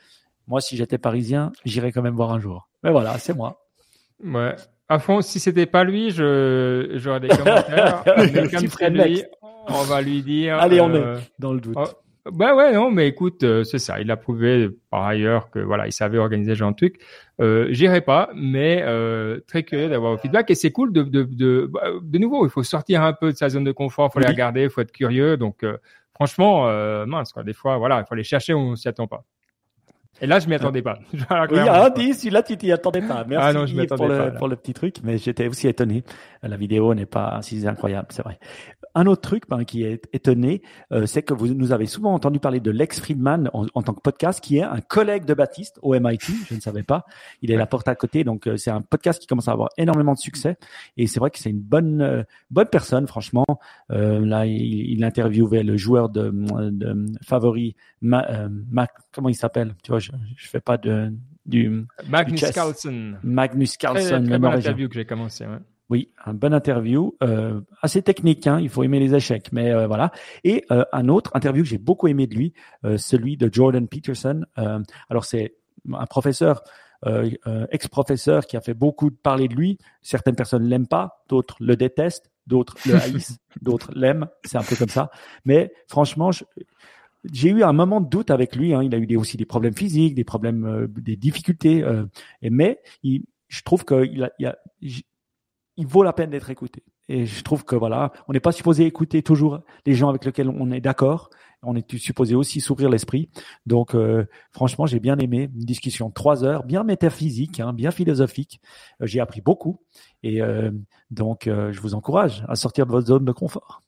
moi, si j'étais parisien, j'irais quand même voir un jour. Mais voilà, c'est moi. Ouais. À fond, si c'était pas lui, je j'aurais des commentaires. mais comme c'est lui, on va lui dire. Allez, on euh, est dans le doute. Oh, bah ouais, non, mais écoute, euh, c'est ça. Il a prouvé par ailleurs que voilà, il savait organiser ce genre de truc. Euh, J'irai pas, mais euh, très curieux d'avoir vos feedback et c'est cool de de, de bah, de nouveau. Il faut sortir un peu de sa zone de confort, faut les regarder, il faut être curieux. Donc euh, franchement, mince quoi. Des fois, voilà, il faut aller chercher où on s'y attend pas. Et là, je m'y attendais pas. oui, ah, dis, celui-là, tu t'y attendais pas. Merci ah non, je pour, le, pour le petit truc, mais j'étais aussi étonné. La vidéo n'est pas si incroyable, c'est vrai. Un autre truc ben, qui est étonné, euh, c'est que vous nous avez souvent entendu parler de Lex Friedman en, tant que podcast, qui est un collègue de Baptiste au MIT. Je ne savais pas. Il est la porte à côté, donc euh, c'est un podcast qui commence à avoir énormément de succès. Et c'est vrai que c'est une bonne euh, bonne personne, franchement. là, il, il, interviewait le joueur de, de favori, Mac, comment il s'appelle? Tu vois, je, je fais pas de du Magnus Carlsen. Magnus Carlsen. Très, très bonne interview que j'ai commencé. Ouais. Oui, un bon interview, euh, assez technique, hein, il faut aimer les échecs, mais euh, voilà. Et euh, un autre interview que j'ai beaucoup aimé de lui, celui de Jordan Peterson. Alors c'est un professeur, ex-professeur qui a fait beaucoup de parler de lui. Certaines personnes l'aiment pas, d'autres le détestent, d'autres le haïssent, d'autres l'aiment. C'est un peu comme ça. Mais franchement, j'ai eu un moment de doute avec lui. Hein. Il a eu des, aussi des problèmes physiques, des problèmes, des difficultés. et mais il, je trouve qu'il a, il a il vaut la peine d'être écouté. Et je trouve que voilà, on n'est pas supposé écouter toujours les gens avec lesquels on est d'accord. On est supposé aussi s'ouvrir l'esprit. Donc, euh, franchement, j'ai bien aimé une discussion de trois heures, bien métaphysique, hein, bien philosophique. Euh, j'ai appris beaucoup. Et euh, donc, je vous encourage à sortir de votre zone de confort.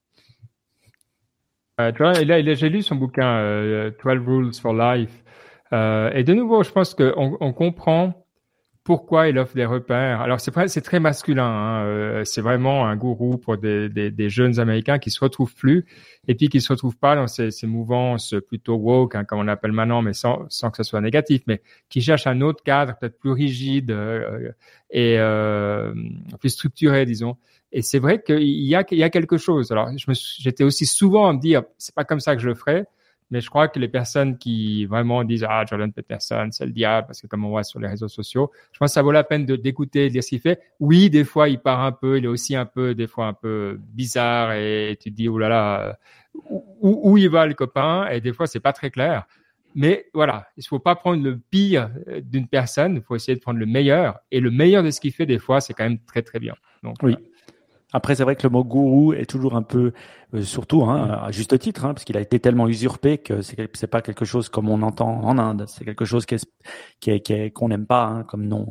Tu vois, là, j'ai lu son bouquin 12 Rules for Life. et de nouveau, je pense qu'on on comprend pourquoi il offre des repères. Alors c'est c'est très masculin. Hein. Euh, c'est vraiment un gourou pour des, jeunes Américains qui se retrouvent plus et puis qui se retrouvent pas dans ces, ces mouvances plutôt woke, hein, comme on l'appelle maintenant, mais sans, que ce soit négatif, mais qui cherchent un autre cadre peut-être plus rigide euh, et euh, plus structuré, disons. Et c'est vrai qu'il y a, il y a quelque chose. Alors j'étais aussi souvent à me dire c'est pas comme ça que je le ferais mais je crois que les personnes qui vraiment disent ah Jordan Peterson c'est le diable parce que comme on voit sur les réseaux sociaux, je pense que ça vaut la peine de d'écouter, de dire ce qu'il fait. Oui, des fois il part un peu, il est aussi un peu des fois un peu bizarre et tu te dis oh là là où, où il va le copain? Et des fois c'est pas très clair. Mais voilà, il faut pas prendre le pire d'une personne, il faut essayer de prendre le meilleur et le meilleur de ce qu'il fait des fois c'est quand même très très bien. Donc oui. Après, c'est vrai que le mot gourou est toujours un peu, euh, surtout hein, à juste titre, hein, parce qu'il a été tellement usurpé que c'est c'est pas quelque chose comme on entend en Inde. C'est quelque chose qui est, qui qu'on n'aime pas hein, comme nom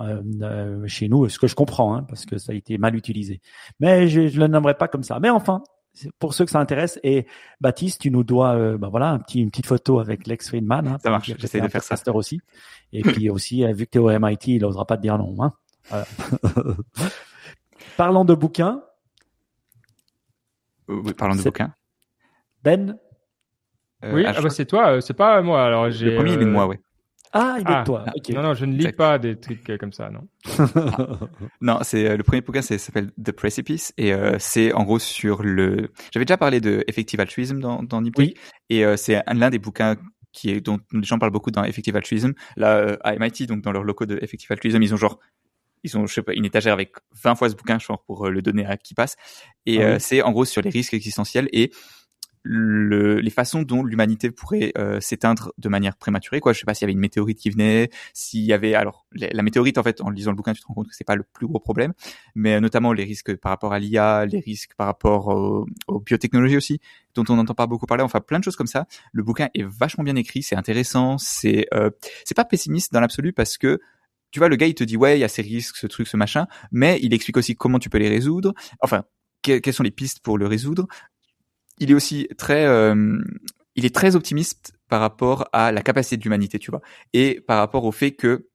euh, euh, chez nous. Ce que je comprends, hein, parce que ça a été mal utilisé. Mais je, je le nommerai pas comme ça. Mais enfin, pour ceux que ça intéresse. Et Baptiste, tu nous dois, euh, bah voilà, un petit, une petite photo avec Lex Friedman. Hein, ça marche. J'essaie de faire ça. aussi. Et puis aussi, vu que tu es au MIT, il n'osera pas te dire non. Hein. Parlant de bouquins. Euh, oui, parlant de bouquins. Ben euh, Oui, ah, bah, c'est toi, euh, c'est pas moi. Alors, j'ai, le premier, il est de moi, oui. Ah, il est de ah. toi. Non, non, je ne lis pas des trucs comme ça, non. non, c'est le premier bouquin, ça s'appelle The Precipice et c'est en gros sur le. J'avais déjà parlé de Effective Altruism dans dans oui. et c'est l'un des bouquins qui est dont les gens parlent beaucoup dans Effective Altruism. Là, à MIT, donc dans leur locaux de Effective Altruism, ils ont genre ils ont je sais pas une étagère avec 20 fois ce bouquin, je pense, pour le donner à qui passe. Et Ah oui. c'est en gros sur les risques existentiels et le, les façons dont l'humanité pourrait euh, s'éteindre de manière prématurée. Quoi, je sais pas s'il y avait une météorite qui venait, s'il y avait alors la, la météorite en fait, en lisant le bouquin, tu te rends compte que c'est pas le plus gros problème, mais euh, notamment les risques par rapport à l'IA, les risques par rapport au- aux biotechnologies aussi, dont on n'entend pas beaucoup parler. Enfin, plein de choses comme ça. Le bouquin est vachement bien écrit, c'est intéressant, c'est euh, c'est pas pessimiste dans l'absolu parce que tu vois, le gars, il te dit, ouais, il y a ces risques, ce truc, ce machin, mais il explique aussi comment tu peux les résoudre. Enfin, que- quelles sont les pistes pour le résoudre. Il est aussi très, euh, il est très optimiste par rapport à la capacité de l'humanité, tu vois, et par rapport au fait que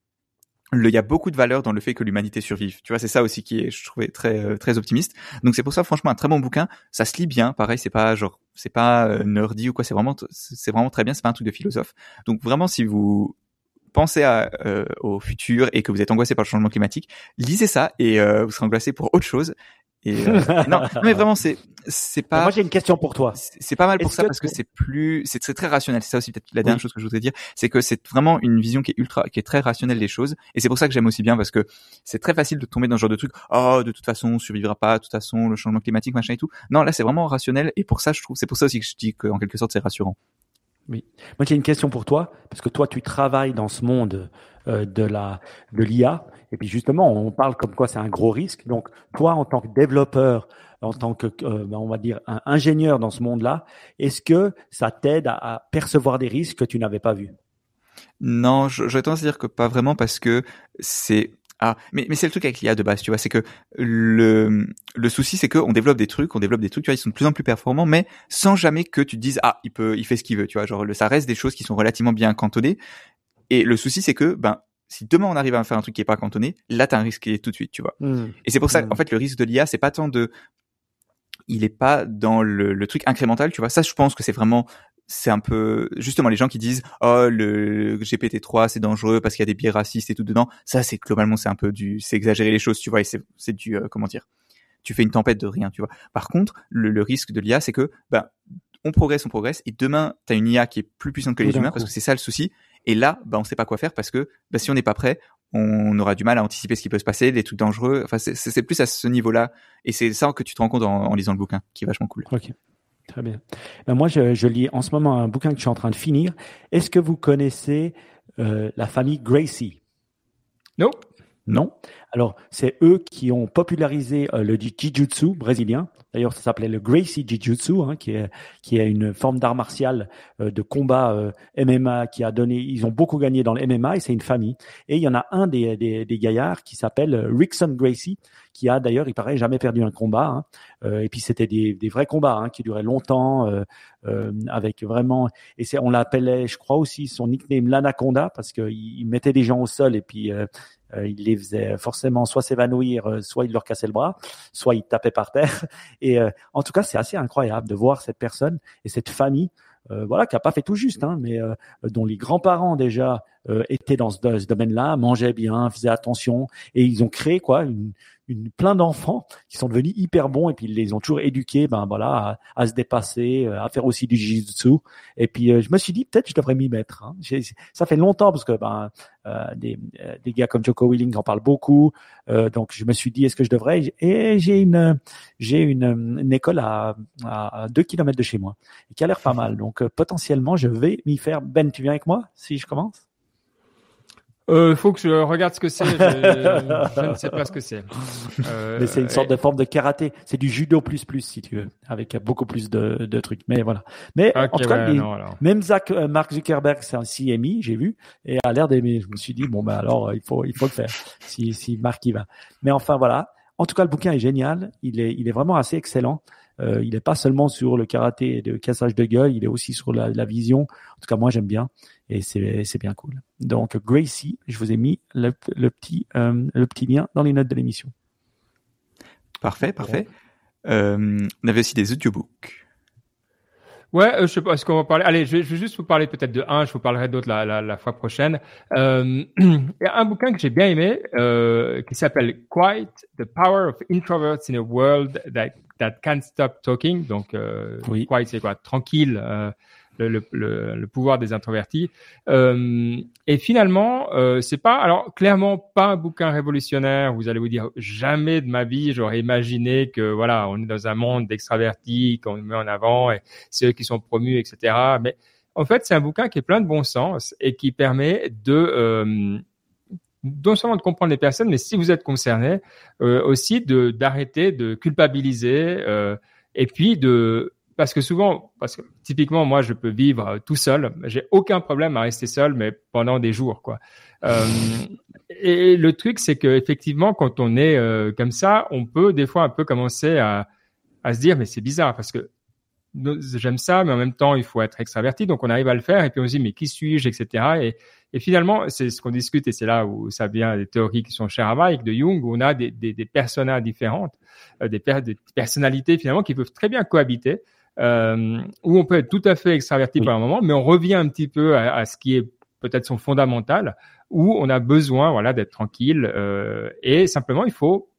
il y a beaucoup de valeur dans le fait que l'humanité survive. Tu vois, c'est ça aussi qui est, je trouvais, très, euh, très optimiste. Donc c'est pour ça, franchement, un très bon bouquin. Ça se lit bien. Pareil, c'est pas genre, c'est pas euh, nerdy ou quoi. C'est vraiment, c'est vraiment très bien. C'est pas un truc de philosophe. Donc vraiment, si vous pensez à, euh, au futur et que vous êtes angoissé par le changement climatique, lisez ça et euh, vous serez angoissé pour autre chose. Et euh, non, non, mais vraiment, c'est c'est pas. Moi, j'ai une question pour toi. C'est pas mal pour ça que parce que c'est plus, c'est très, très rationnel. C'est ça aussi peut-être la dernière Oui. chose que je voudrais dire, c'est que c'est vraiment une vision qui est ultra, qui est très rationnelle des choses. Et c'est pour ça que j'aime aussi bien parce que c'est très facile de tomber dans ce genre de truc. Oh, de toute façon, on survivra pas. De toute façon, le changement climatique, machin et tout. Non, là, c'est vraiment rationnel. Et pour ça, je trouve, c'est pour ça aussi que je dis qu'en quelque sorte, c'est rassurant. Moi, j'ai une question pour toi, parce que toi, tu travailles dans ce monde euh, de la de l'IA, et puis justement, on parle comme quoi c'est un gros risque. Donc, toi, en tant que développeur, en tant que, euh, ben, on va dire, ingénieur dans ce monde-là, est-ce que ça t'aide à, à percevoir des risques que tu n'avais pas vus? Non, tendance à dire que pas vraiment parce que c'est ah mais mais c'est le truc avec l'IA de base, tu vois, c'est que le le souci c'est que on développe des trucs, on développe des trucs, tu vois, ils sont de plus en plus performants, mais sans jamais que tu te dises ah il peut il fait ce qu'il veut, tu vois, genre le, ça reste des choses qui sont relativement bien cantonnées. Et le souci c'est que ben si demain on arrive à faire un truc qui est pas cantonné, là t'as un risque qui est tout de suite, tu vois. Et c'est pour ça, Mm. en fait, le risque de l'IA, c'est pas tant de, il est pas dans le, le truc incrémental, tu vois. Ça, je pense que c'est vraiment, c'est un peu, justement, les gens qui disent, oh, le GPT-3, c'est dangereux parce qu'il y a des biais racistes et tout dedans. Ça, c'est globalement, c'est un peu du, c'est exagérer les choses, tu vois. Et c'est, c'est du, euh, comment dire, tu fais une tempête de rien, tu vois. Par contre, le, le risque de l'IA, c'est que, ben, on progresse, on progresse, et demain, t'as une IA qui est plus puissante que les humains, coup. parce que c'est ça le souci. Et là, ben, on sait pas quoi faire parce que, ben, si on n'est pas prêt, on aura du mal à anticiper ce qui peut se passer, les trucs dangereux. Enfin, c'est- plus à ce niveau-là. Et c'est ça que tu te rends compte en, en lisant le bouquin, qui est vachement cool. Ok, très bien. Ben, moi, je, lis en ce moment un bouquin que je suis en train de finir. Est-ce que vous connaissez euh, la famille Gracie? Non. Non. Alors, c'est eux qui ont popularisé euh, le ji- Jiu-Jitsu brésilien. D'ailleurs, ça s'appelait le Gracie Jiu-Jitsu, hein, qui est qui est une forme d'art martial euh, de combat euh, MMA qui a donné. Ils ont beaucoup gagné dans le MMA et c'est une famille. Et il y en a un des des, des gaillards qui s'appelle euh, Rickson Gracie, qui a d'ailleurs, il paraît, jamais perdu un combat. hein. Euh, et puis c'était des des vrais combats hein, qui duraient longtemps, avec vraiment. Et c'est on l'appelait, je crois aussi, son nickname l'anaconda parce qu'il il mettait des gens au sol et puis il les faisait forcément soit s'évanouir, euh, soit il leur cassait le bras, soit il tapait par terre. Et euh, en tout cas, c'est assez incroyable de voir cette personne et cette famille, euh, voilà, qui a pas fait tout juste, hein, mais euh, dont les grands-parents déjà euh, étaient dans ce, ce domaine-là, mangeaient bien, faisaient attention, et ils ont créé quoi, une, une plein d'enfants qui sont devenus hyper bons et puis ils les ont toujours éduqués, ben voilà, à, à se dépasser, euh, à faire aussi du jiu-jitsu. Et puis euh, je me suis dit peut-être je devrais m'y mettre. Hein. Ça fait longtemps parce que ben euh, des, euh, des gars comme Joko Willing en parlent beaucoup. Euh, donc je me suis dit est-ce que je devrais? Et j'ai une j'ai une, une école à, à deux kilomètres de chez moi qui a l'air pas mal. Donc potentiellement je vais m'y faire. Ben, tu viens avec moi si je commence? Euh, faut que je regarde ce que c'est. Je, je ne sais pas ce que c'est. Euh, Mais c'est une sorte de forme de karaté. C'est du judo plus plus si tu veux, avec beaucoup plus de, de trucs. Mais voilà. Mais Ok, en tout cas, ouais, les- non, même Zach, euh, Mark Zuckerberg c'est un CMI, j'ai vu, et a l'air d'aimer. Je me suis dit bon ben alors euh, il faut il faut le faire. Si si Mark y va. Mais enfin voilà. En tout cas, le bouquin est génial. Il est il est vraiment assez excellent. Euh, il n'est pas seulement sur le karaté et le cassage de gueule, il est aussi sur la, la vision. En tout cas, moi j'aime bien et c'est bien cool. Donc Gracie, je vous ai mis le, le petit euh, le petit lien dans les notes de l'émission. Parfait, parfait. Euh, on avait aussi des audiobooks. Ouais, euh, je sais pas, est-ce qu'on va parler Allez, je vais, je vais juste vous parler peut-être de un, je vous parlerai d'autres la, la, la fois prochaine. Euh, il y a un bouquin que j'ai bien aimé euh, qui s'appelle Quiet, The Power of Introverts in a World That, that Can't Stop Talking. Donc, euh, Oui. quiet, c'est quoi? Tranquille, euh, le, le, pouvoir des introvertis. Euh, et finalement, euh, c'est pas, alors clairement pas un bouquin révolutionnaire. Vous allez vous dire jamais de ma vie j'aurais imaginé que voilà, on est dans un monde d'extravertis qu'on met en avant et ceux qui sont promus, etc. Mais en fait, c'est un bouquin qui est plein de bon sens et qui permet de euh, non seulement de comprendre les personnes, mais si vous êtes concerné, aussi de d'arrêter de culpabiliser et puis de parce que souvent, parce que typiquement moi je peux vivre tout seul, j'ai aucun problème à rester seul, mais pendant des jours quoi. Euh, et le truc c'est que effectivement quand on est euh, comme ça, on peut des fois un peu commencer à à se dire mais c'est bizarre parce que j'aime ça, mais en même temps, il faut être extraverti. Donc, on arrive à le faire et puis on se dit, mais qui suis-je, etc. Et, finalement, c'est ce qu'on discute et c'est là où ça vient des théories qui sont chères à Mike, de Jung, où on a des, des, personas différentes, euh, des, personnalités finalement qui peuvent très bien cohabiter, euh, où on peut être tout à fait extraverti par un moment, mais on revient un petit peu à, à ce qui est peut-être son fondamental, où on a besoin, voilà, d'être tranquille euh, et simplement il faut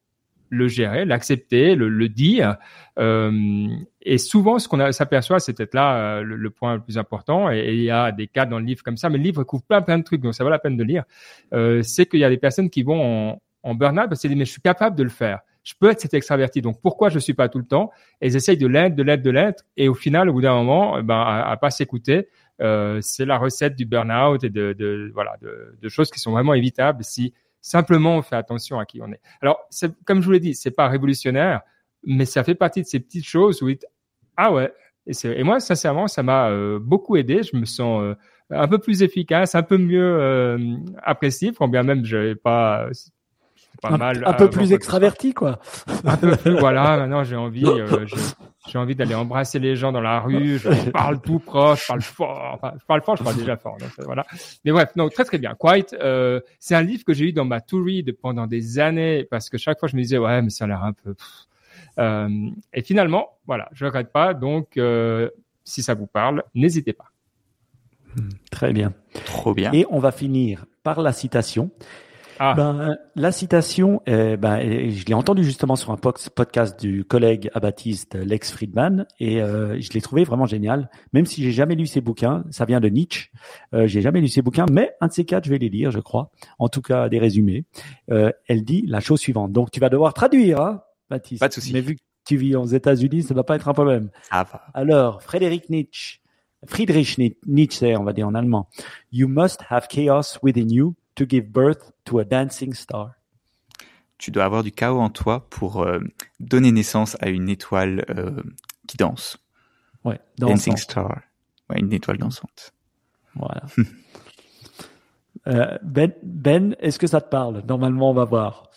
le gérer, l'accepter, le, le, dire. Euh, et souvent, ce qu'on s'aperçoit, c'est peut-être là euh, le, point le plus important. Et, il y a des cas dans le livre comme ça, mais le livre couvre plein plein de trucs, donc ça vaut la peine de lire. Euh, c'est qu'il y a des personnes qui vont en, en burn-out parce qu'ils disent mais je suis capable de le faire. Je peux être cet extraverti, donc pourquoi je suis pas tout le temps? Et ils essayent de l'être, de l'être, de l'être, et au final, au bout d'un moment, eh ben, à, à pas s'écouter, euh, c'est la recette du burn-out et de, voilà de, choses qui sont vraiment évitables si Simplement, on fait attention à qui on est. Alors, comme je vous l'ai dit, c'est pas révolutionnaire, mais ça fait partie de ces petites choses où ah ouais. Et, moi, sincèrement, ça m'a euh, beaucoup aidé. Je me sens euh, un peu plus efficace, un peu mieux apprécié, quand bien même je pas pas un, mal. Un peu plus extraverti, quoi. Un peu plus, voilà. Maintenant, j'ai envie, euh, j'ai envie d'aller embrasser les gens dans la rue. Je parle tout proche, je parle fort. Enfin, je parle fort, je parle déjà fort. Donc, voilà. Mais bref, non, très très bien. Quiet, euh, c'est un livre que j'ai eu dans ma to read pendant des années parce que chaque fois je me disais ouais, mais ça a l'air un peu. Euh, et finalement, voilà, je regrette pas. Donc, euh, si ça vous parle, n'hésitez pas. Très bien. Trop bien. Et on va finir par la citation. Ah. Ben, la citation, euh, ben, je l'ai entendue justement sur un podcast du collègue abattiste Lex Friedman et euh, je l'ai trouvé vraiment génial. Même si j'ai jamais lu ses bouquins, ça vient de Nietzsche. Euh, j'ai jamais lu ses bouquins, mais un de ces quatre, je vais les lire, je crois. En tout cas, des résumés. Euh, elle dit la chose suivante. Donc, tu vas devoir traduire, hein, Baptiste. Pas de souci. Mais vu que tu vis aux États-Unis, ça ne va pas être un problème. Ça va. Alors, Frédéric Nietzsche. Friedrich Nietzsche, on va dire en allemand. You must have chaos within you to give birth to a dancing star. Tu dois avoir du chaos en toi pour euh, donner naissance à une étoile euh, qui danse. Ouais, dancing star. Ouais, une étoile dansante. Voilà. euh, ben, ben est-ce que ça te parle? Normalement, on va voir.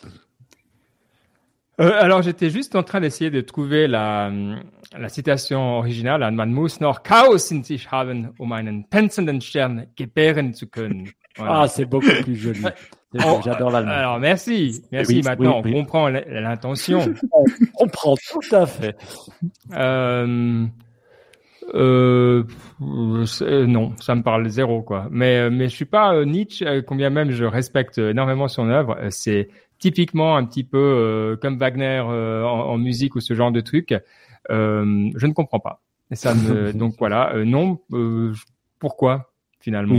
Euh, alors, j'étais juste en train d'essayer de trouver la, la citation originale. Man muss noch Chaos in sich haben, um einen tänzenden Stern gebären zu können. Voilà. Ah, c'est beaucoup plus joli. Oh, J'adore l'allemand. Alors, merci. Merci. Oui, Maintenant, oui, oui. on comprend l'intention. on comprend tout à fait. Euh, euh, non, ça me parle zéro, quoi. Mais, mais je suis pas euh, Nietzsche, euh, combien même je respecte énormément son œuvre. Euh, c'est typiquement un petit peu euh, comme Wagner euh, en, en, musique ou ce genre de truc. Euh, je ne comprends pas. Et ça me, donc voilà, non. pourquoi finalement?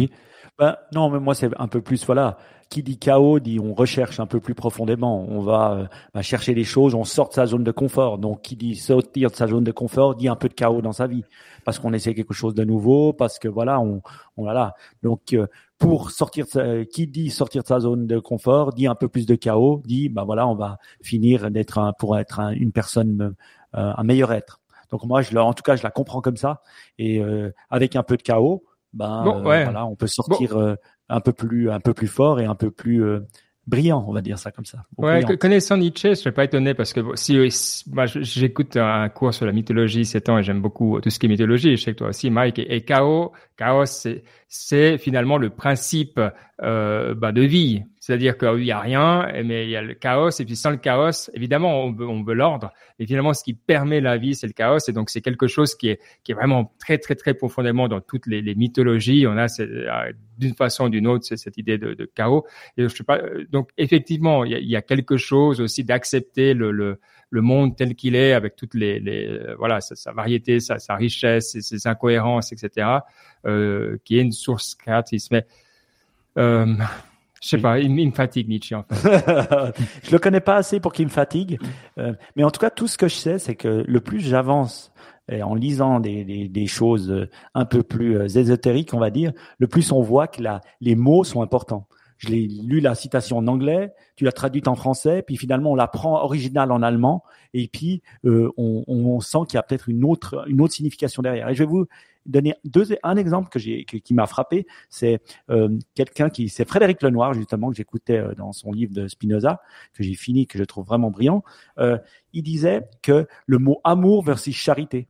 Ben, non, mais moi c'est un peu plus voilà. Qui dit chaos dit on recherche un peu plus profondément. On va bah, chercher les choses, on sort de sa zone de confort. Donc qui dit sortir de sa zone de confort dit un peu de chaos dans sa vie parce qu'on essaie quelque chose de nouveau, parce que voilà, on, voilà. Donc pour sortir, de, qui dit sortir de sa zone de confort, dit un peu plus de chaos, dit bah voilà, on va finir d'être un, pour être un, une personne, euh, un meilleur être. Donc moi, je, en tout cas, je la comprends comme ça. Et euh, avec un peu de chaos, ben bon, ouais. euh, voilà, on peut sortir bon. un peu plus, un peu plus fort et un peu plus brillant, on va dire ça comme ça. Ouais, brillant. connaissant Nietzsche, je serais pas étonné parce que si, si moi j'écoute un cours sur la mythologie ces temps et j'aime beaucoup tout ce qui est mythologie. Je sais que toi aussi, Mike. Et, et chaos, chaos, c'est c'est finalement le principe euh, bah, de vie. C'est-à-dire qu'il y a rien, mais il y a le chaos. Et puis sans le chaos, évidemment, on veut, on veut l'ordre. Et finalement, ce qui permet la vie, c'est le chaos. Et donc, c'est quelque chose qui est, qui est vraiment très, très, très profondément dans toutes les, mythologies. On a euh, d'une façon ou d'une autre cette idée de, chaos. Et je sais pas. Euh, donc, effectivement, il y a, il y a quelque chose aussi d'accepter le, le, le, monde tel qu'il est, avec toutes les, les euh, voilà sa, variété, sa, sa richesse, ses, ses, incohérences, etc., euh, qui est une source créatrice. Mais euh, je sais pas, il, me fatigue Nietzsche en fait. je le connais pas assez pour qu'il me fatigue, euh, mais en tout cas tout ce que je sais, c'est que le plus j'avance en lisant des, choses euh, un peu plus euh, ésotériques, on va dire, le plus on voit que la, les mots sont importants. Je l'ai lu la citation en anglais, tu l'as traduite en français, puis finalement on la prend originale en allemand, et puis on, on, sent qu'il y a peut-être une autre une autre signification derrière. Et je vais vous donner deux, un exemple que j'ai, qui m'a frappé, c'est euh, quelqu'un qui, c'est Frédéric Lenoir justement que j'écoutais euh, dans son livre de Spinoza que j'ai fini, que je trouve vraiment brillant. Euh, il disait que le mot amour versus charité.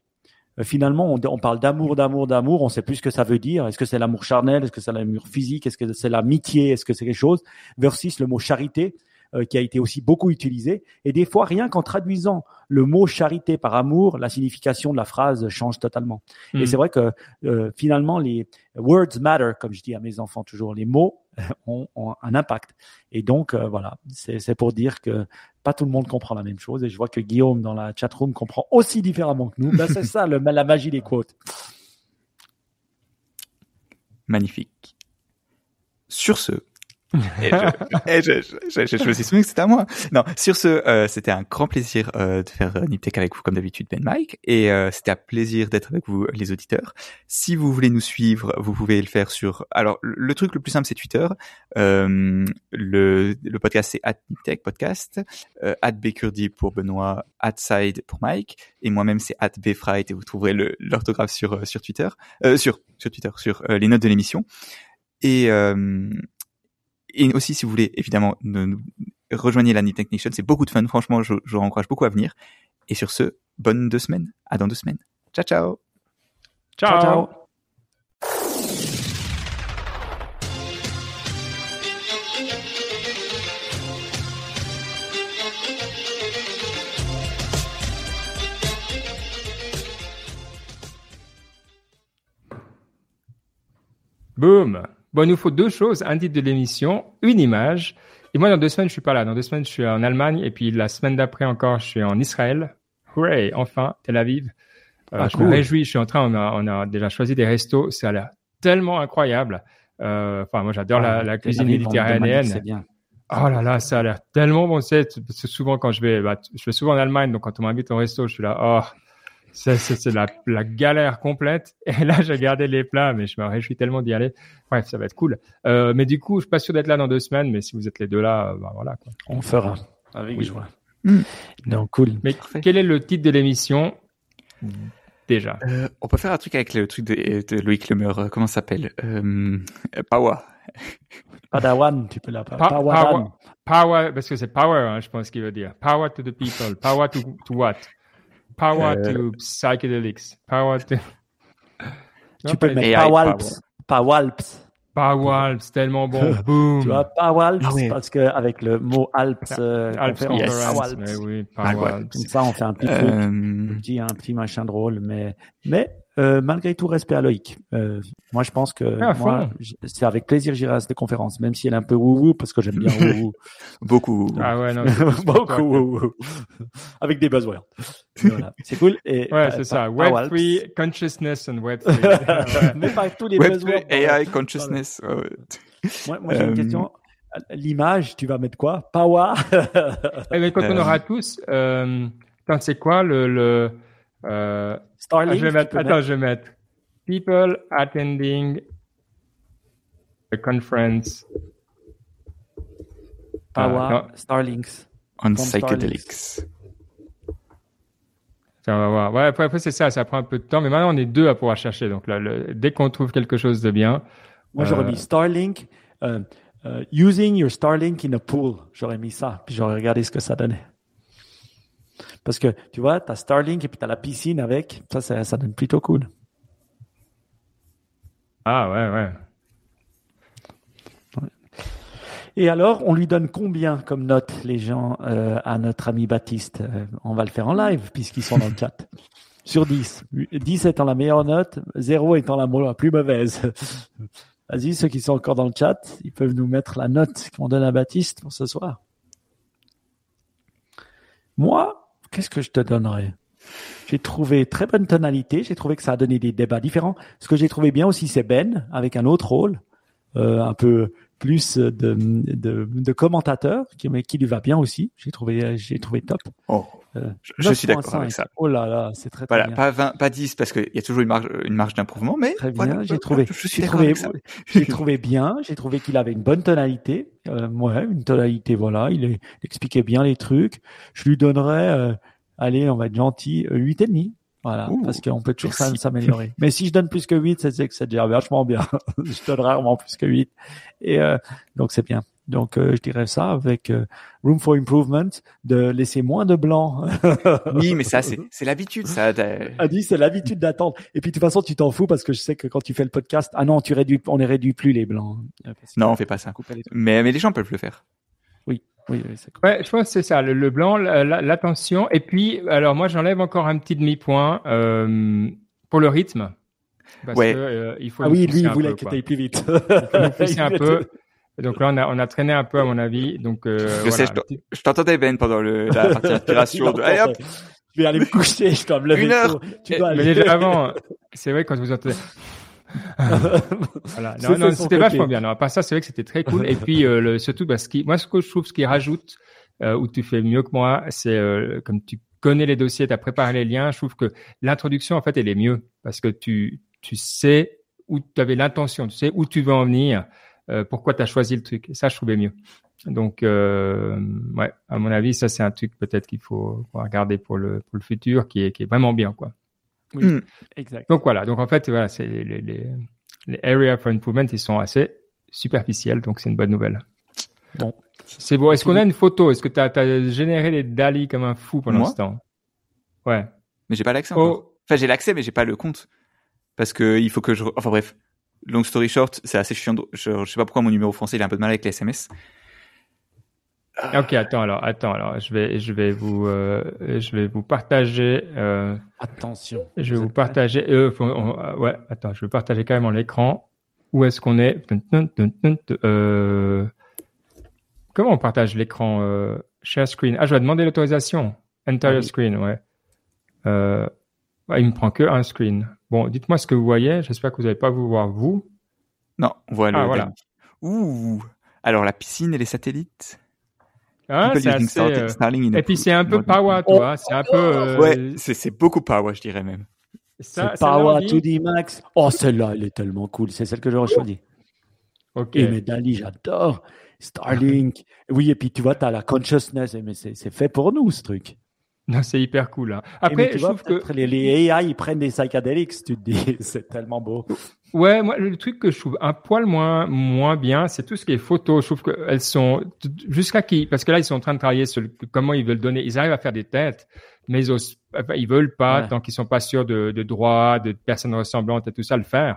Euh, finalement, on, on parle d'amour, d'amour, d'amour. On sait plus ce que ça veut dire. Est-ce que c'est l'amour charnel? Est-ce que c'est l'amour physique? Est-ce que c'est l'amitié? Est-ce que c'est quelque chose? Versus le mot charité euh, qui a été aussi beaucoup utilisé. Et des fois, rien qu'en traduisant le mot charité par amour, la signification de la phrase change totalement. Et hmm. c'est vrai que euh, finalement, les words matter, comme je dis à mes enfants toujours, les mots ont, ont un impact. Et donc, euh, voilà, c'est pour dire que pas tout le monde comprend la même chose. Et je vois que Guillaume dans la chatroom comprend aussi différemment que nous. Ben, c'est ça le, la magie des quotes. Magnifique. Sur ce, et je, je, je, je, me suis souvenu que c'était à moi. Non, sur ce, euh, c'était un grand plaisir euh, de faire euh, Niptech avec vous comme d'habitude, Ben Mike, et euh, c'était un plaisir d'être avec vous, les auditeurs. Si vous voulez nous suivre, vous pouvez le faire sur. Alors, le truc le plus simple, c'est Twitter. Le, le podcast, c'est @niptech podcast, euh, @bcurdy pour Benoît, @side pour Mike, et moi-même c'est @bfright et vous trouverez l'orthographe sur sur Twitter, sur sur Twitter, sur les notes de l'émission. Et et aussi, si vous voulez, évidemment, nous, rejoignez la Knit Technician. C'est beaucoup de fun. Franchement, je, je vous encourage beaucoup à venir. Et sur ce, bonne deux semaines. À dans deux semaines. Ciao, ciao. Ciao, ciao. Boom Bon, il nous faut deux choses, un titre de l'émission, une image. Et moi, dans deux semaines, je suis pas là. Dans deux semaines, je suis en Allemagne. Et puis, la semaine d'après encore, je suis en Israël. Hooray! Enfin, Tel Aviv. Euh, ah, je cool. me réjouis. Je suis en train, on a, on a déjà choisi des restos. Ça a l'air tellement incroyable. Euh, enfin, moi, j'adore ah, la, la, cuisine méditerranéenne. C'est bien. Oh là là, ça a l'air tellement bon. C'est souvent quand je vais, bah, je vais souvent en Allemagne, donc quand on m'invite au resto, je suis là, oh, c'est la, la, galère complète. Et là, j'ai gardé les plats, mais je me réjouis tellement d'y aller. Bref, ça va être cool. Euh, mais du coup, je suis pas sûr d'être là dans deux semaines, mais si vous êtes les deux là, euh, bah voilà. Quoi. On fera avec oui. joie. Mmh. Donc cool. Mais Parfait. quel est le titre de l'émission? Déjà euh, On peut faire un truc avec le truc de, de Loïc Lemeur. Comment ça s'appelle? Euh, Pawa. Padawan, tu peux l'appeler. Pa power, power, parce que c'est power, hein, je pense qu'il veut dire. Power to the people. Power to, to what? Power euh... to psychedelics. Power to. Tu peux mettre Pawalps. Pawalps. Pawalps, tellement bon. Boom. Tu vois, Pawalps, ah, oui. parce que avec le mot Alps, euh, Alps on fait, yes. Mais oui, Pawalps. Comme ça, on fait un petit truc, euh... un petit, un petit machin drôle, mais, mais euh, malgré tout, respect à Loïc. Euh, moi, je pense que ah, moi, c'est avec plaisir j'irai à cette conférence, même si elle est un peu wou parce que j'aime bien wou Beaucoup. Ah ouais, non. Beaucoup wou Avec des buzzwords. Voilà. C'est cool. Et, ouais, c'est ça. Web3, consciousness and Web3. Mais pas tous les Web buzzwords. AI, consciousness. Ouais. Moi, moi j'ai une question. L'image, tu vas mettre quoi? Power? Eh ben, Quand on aura tous, euh, c'est quoi le, le euh, Starlink. Je vais mettre, attends, mettre... je vais mettre people attending a conference. Power uh, Starlinks. On psychedelics. Tiens, on va voir. Ouais, après, après c'est ça, ça prend un peu de temps, mais maintenant on est deux à pouvoir chercher. Donc là, le, dès qu'on trouve quelque chose de bien. Moi, j'aurais euh... mis Starlink, uh, uh, using your Starlink in a pool. J'aurais mis ça, puis j'aurais regardé ce que ça donnait. Parce que, tu vois, tu as Starlink et puis tu as la piscine avec. Ça, ça, ça donne plutôt cool. Ah ouais, ouais. Et alors, on lui donne combien comme note, les gens, euh, à notre ami Baptiste? Euh, On va le faire en live, puisqu'ils sont dans le chat. Sur 10. 10 étant la meilleure note, 0 étant la plus mauvaise. Vas-y, ceux qui sont encore dans le chat, ils peuvent nous mettre la note qu'on donne à Baptiste pour ce soir. Moi, qu'est-ce que je te donnerais? J'ai trouvé très bonne tonalité. J'ai trouvé que ça a donné des débats différents. Ce que j'ai trouvé bien aussi, c'est Ben avec un autre rôle, euh, un peu plus de, de, commentateur, qui, mais qui lui va bien aussi. J'ai trouvé, j'ai trouvé top. Oh, Euh, je, suis d'accord 9.5. avec ça. Oh là là, c'est très, très Voilà, bien. pas 20, pas 10 parce qu'il y a toujours une marge, une marge d'improvement, mais Très bien, voilà, j'ai trouvé. J'ai trouvé, bien. J'ai trouvé qu'il avait une bonne tonalité. Euh, ouais, une tonalité, voilà. Il, expliquait bien les trucs. Je lui donnerais, euh, allez, on va être gentil, euh, huit et demi. Voilà, Ouh, parce qu'on peut toujours s'améliorer. Mais si je donne plus que 8, c'est c'est que c'est déjà vachement bien. je donne rarement plus que 8. Et euh, donc c'est bien. Donc euh, je dirais ça avec euh, room for improvement, de laisser moins de blanc. Oui, mais ça, c'est, l'habitude, ça. t'as- a dit c'est l'habitude d'attendre. Et puis de toute façon, tu t'en fous parce que je sais que quand tu fais le podcast, ah non, tu réduis, on ne réduit plus les blancs. Non, on fait pas ça. les. Mais, mais les gens peuvent le faire. Oui, oui, oui, c'est cool. Ouais, je pense que c'est ça, le, le blanc, la- la- l'attention. Et puis, alors moi, j'enlève encore un petit demi-point euh, pour le rythme. Parce Ouais. que, euh, il faut Ah oui, lui, il voulait que tu ailles plus vite. Il faut nous pousser Il un peu. Donc là, on a, on a traîné un peu, à mon avis. Donc, euh, Je voilà. sais, je t'entendais, Ben, pendant le, la partie inspiration. de, Il allez hop. Je vais aller me coucher, je dois me lever. Une heure. Tu dois Mais aller. déjà avant, c'est vrai quand vous entendez. Voilà. Non, non, c'était vachement bien. Non, à part ça, c'est vrai que c'était très cool. Et puis, euh, le, surtout, parce que moi, ce que je trouve, ce qui rajoute, euh, où tu fais mieux que moi, c'est euh, comme tu connais les dossiers, tu as préparé les liens. Je trouve que l'introduction, en fait, elle est mieux parce que tu, tu sais où tu avais l'intention, tu sais où tu veux en venir, euh, pourquoi tu as choisi le truc? Et ça, je trouvais mieux. Donc, euh, ouais, à mon avis, ça, c'est un truc peut-être qu'il faut, regarder pour le, pour le futur, qui est, qui est vraiment bien, quoi. Oui, Hmm. exact. Donc voilà, donc en fait, voilà, c'est les, les, les, les area for improvement, ils sont assez superficiels, donc c'est une bonne nouvelle. Bon. C'est bon. Est-ce qu'on a une photo? Est-ce que tu as, généré les DALI comme un fou ce temps? Ouais. mais j'ai pas l'accès. Oh, Enfin, j'ai l'accès, mais j'ai pas le compte. Parce que il faut que je, enfin bref. Long story short, c'est assez chiant. Je, je sais pas pourquoi mon numéro français, il a un peu de mal avec les SMS. ok, attends alors, attends alors, je vais, je vais vous, euh, je vais vous partager, euh, Attention. je vais Vous partager, euh, faut- on- euh, ouais, attends, je vais partager carrément l'écran. Où est-ce qu'on est, euh, Comment on partage l'écran euh, Share screen? Ah, je vais demander l'autorisation. Enter Ah your oui. screen, ouais. Euh, ouais, il me prend que un screen. Bon, dites-moi ce que vous voyez. J'espère que vous n'allez pas vous voir vous. Non, on voit le. Ah, voilà. Ouh. Alors la piscine et les satellites. C'est assez, Starlink- euh, Et puis c'est un peu power, tu Oh, vois. C'est un peu. euh, Ouais, c'est beaucoup power, je dirais même. ça, Power to the max. Oh, celle-là, elle est tellement cool. C'est celle que j'aurais choisie. Ok. Et mais Dali, j'adore. Starlink. Oui, et puis tu vois, tu as la consciousness. Mais c'est c'est fait pour nous, ce truc. Non, c'est hyper cool. hein. Après, tu je vois, trouve que les, les AI, ils prennent des psychedelics, tu te dis, c'est tellement beau. Ouais, moi, le truc que je trouve un poil moins, moins bien, c'est tout ce qui est photo. Je trouve qu'elles sont, jusqu'à qui, parce que là, ils sont en train de travailler sur le- comment ils veulent donner. Ils arrivent à faire des têtes, mais ils osent, enfin, ils veulent pas, Ouais. tant qu'ils sont pas sûrs de, de droit, de personnes ressemblantes et tout ça, le faire.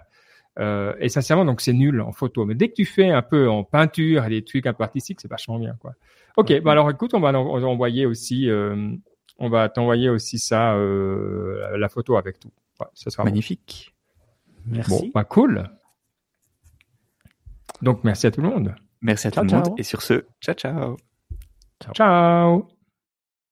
Euh, et sincèrement, donc c'est nul en photo. Mais dès que tu fais un peu en peinture et des trucs un peu artistiques, c'est vachement bien, quoi. Ok, Ouais. bah alors écoute, on va en- on va envoyer aussi, euh, on va t'envoyer aussi ça, euh, la photo avec tout. Ouais, ça sera bon. Magnifique. Merci. Bon, bah cool. Donc merci à tout le monde. Merci à Ciao, tout le monde. ciao. Et sur ce, ciao ciao. Ciao.